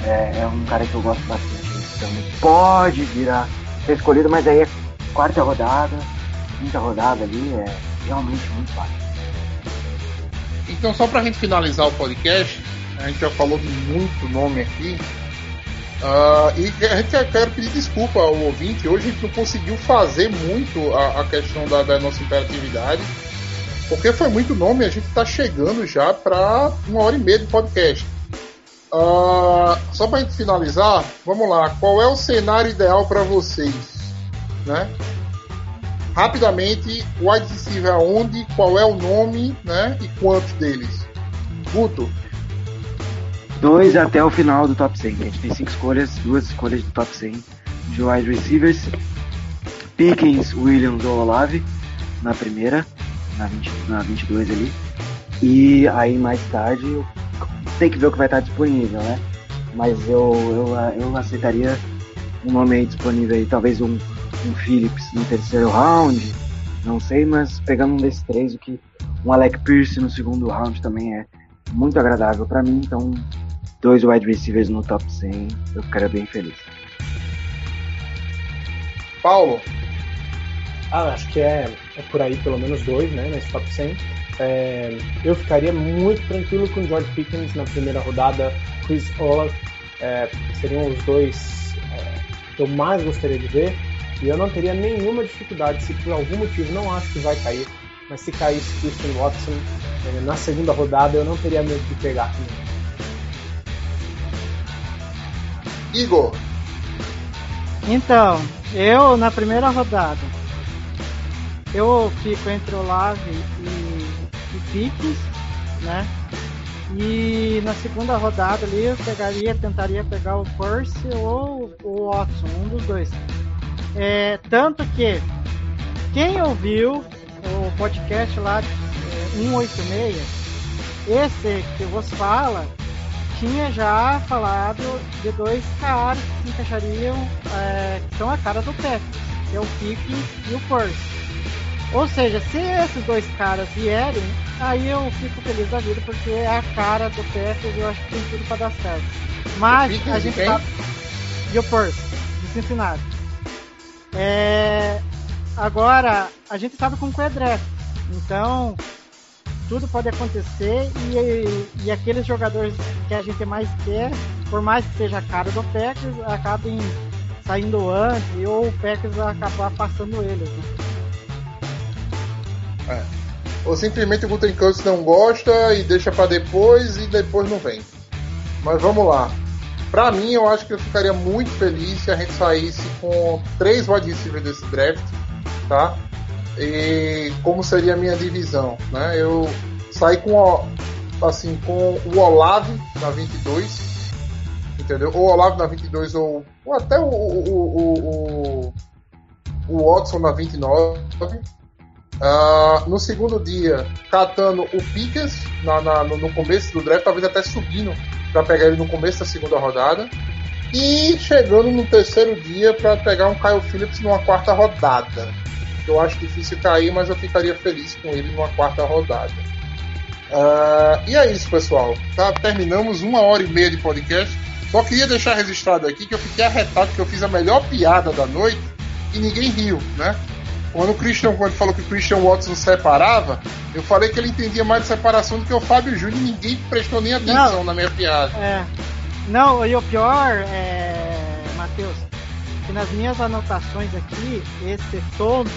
é, é um cara que eu gosto bastante. Então, pode virar ser escolhido, mas aí é quarta rodada, quinta rodada ali, é realmente muito fácil.
Então, só pra gente finalizar o podcast, a gente já falou de muito nome aqui. ah, e a gente quer, pedir desculpa ao ouvinte. Hoje a gente não conseguiu fazer muito a, a questão da, da nossa interatividade, porque foi muito nome. A gente está chegando já para uma hora e meia de podcast. Ah, só para gente finalizar, vamos lá. Qual é o cenário ideal para vocês, né? Rapidamente, wide receiver aonde, qual é o nome, né? E quantos deles? Guto,
Dois até o final do top 100. A gente tem cinco escolhas, duas escolhas do top 100 de wide receivers. Pickens, Williams ou Olave na primeira, na, 20, na 22 ali. E aí mais tarde tem que ver o que vai estar disponível, né? Mas eu, eu, eu aceitaria um nome aí disponível aí, talvez um, um Phillips no terceiro round, não sei, mas pegando um desses três, o que um Alec Pierce no segundo round também é muito agradável pra mim, então dois wide receivers no top 100, eu ficaria bem feliz.
Paulo,
Ah, acho que é, é por aí, pelo menos dois, né, nesse top 100. É, eu ficaria muito tranquilo com George Pickens na primeira rodada, Chris Olaf, é, seriam os dois é, que eu mais gostaria de ver. E eu não teria nenhuma dificuldade, se por algum motivo não acho que vai cair, mas se caísse Christian Watson é, na segunda rodada, eu não teria medo de pegar também.
Igor,
Então, eu na primeira rodada, eu fico entre o Lave e, e Piques, né? E na segunda rodada ali eu pegaria, tentaria pegar o Percy ou o Watson, um dos dois. É, tanto que quem ouviu o podcast lá é, 186, esse que vos fala, tinha já falado de dois caras que se encaixariam, é, que são a cara do Packers, que é o Pickens e o Percy. Ou seja, se esses dois caras vierem, aí eu fico feliz da vida, porque é a cara do Packers e eu acho que tem tudo para dar certo. Mas a gente sabe. E o Percy, de Cincinnati. É, agora, a gente sabe como é draft. Então, tudo pode acontecer e, e aqueles jogadores que a gente mais quer, por mais que seja a cara do Packers, acabem saindo antes ou o Packers acabar passando eles. Né?
Ou simplesmente o Gutenkust não gosta e deixa pra depois e depois não vem. Mas vamos lá. Pra mim, eu acho que eu ficaria muito feliz se a gente saísse com três wide receivers desse draft, tá? E como seria a minha divisão, né? Eu saí com assim com o Olave na 22, entendeu? Ou Olave na 22 ou, ou até o, o, o, o, o Watson na 29 Ah, no segundo dia, catando o Pickens na- na- no, começo do draft, talvez até subindo para pegar ele no começo da segunda rodada. E chegando no terceiro dia para pegar um Kyle Phillips numa quarta rodada. Eu acho difícil cair, mas eu ficaria feliz com ele numa quarta rodada. Ah, e é isso, pessoal. Tá, terminamos uma hora e meia de podcast. Só queria deixar registrado aqui que eu fiquei arretado que eu fiz a melhor piada da noite e ninguém riu, né? Quando o Christian, quando falou que o Christian Watson separava, eu falei que ele entendia mais de separação do que o Fábio Júnior e ninguém prestou nem atenção
Não.
na minha piada.
É. Não, e o pior é, Matheus, que nas minhas anotações aqui, esse tonto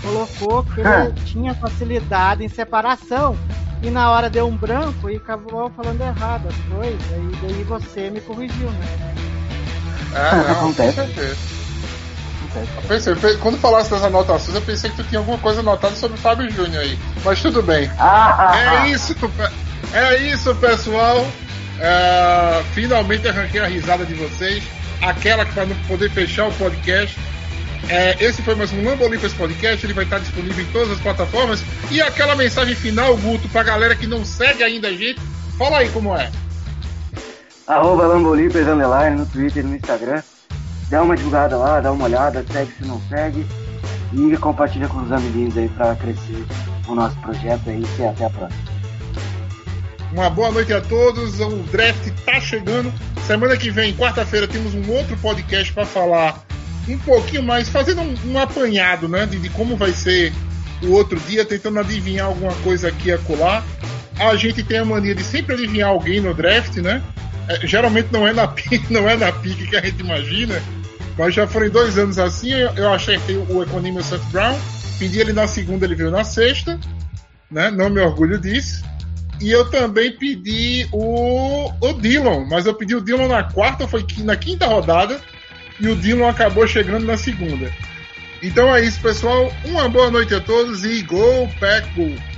colocou que
Ah.
ele tinha facilidade em separação. E na hora deu um branco e acabou falando errado as coisas. E daí você me corrigiu, né?
É, não,
Acontece.
com certeza. Eu pensei, quando falasse das anotações, eu pensei que tu tinha alguma coisa anotada sobre o Fábio Júnior aí. Mas tudo bem.
Ah,
É isso, pe- é isso, pessoal. É, finalmente arranquei a risada de vocês. Aquela que para não poder fechar o podcast. É, esse foi mais um Lambo Olympus Podcast. Ele vai estar disponível em todas as plataformas. E aquela mensagem final, Guto, pra galera que não segue ainda a gente. Fala aí como é.
Arroba no Twitter e no Instagram. Dá uma divulgada lá, dá uma olhada, segue se não segue. E compartilha com os amiguinhos aí pra crescer o nosso projeto aí. E até a próxima.
Uma boa noite a todos. O draft tá chegando. Semana que vem, quarta-feira, temos um outro podcast para falar um pouquinho mais, fazendo um, um apanhado, né, de, de como vai ser o outro dia, tentando adivinhar alguma coisa aqui e acolá. A gente tem a mania de sempre adivinhar alguém no draft, né? É, geralmente não é na não é na pique que a gente imagina, mas já foram dois anos assim. Eu, eu acertei o Economia Seth Brown, pedi ele na segunda, ele veio na sexta, né? Não me orgulho disso. E eu também pedi o, o Dillon, mas eu pedi o Dillon na quarta, foi na quinta rodada, e o Dillon acabou chegando na segunda. Então é isso, pessoal. Uma boa noite a todos e Go Pack Go!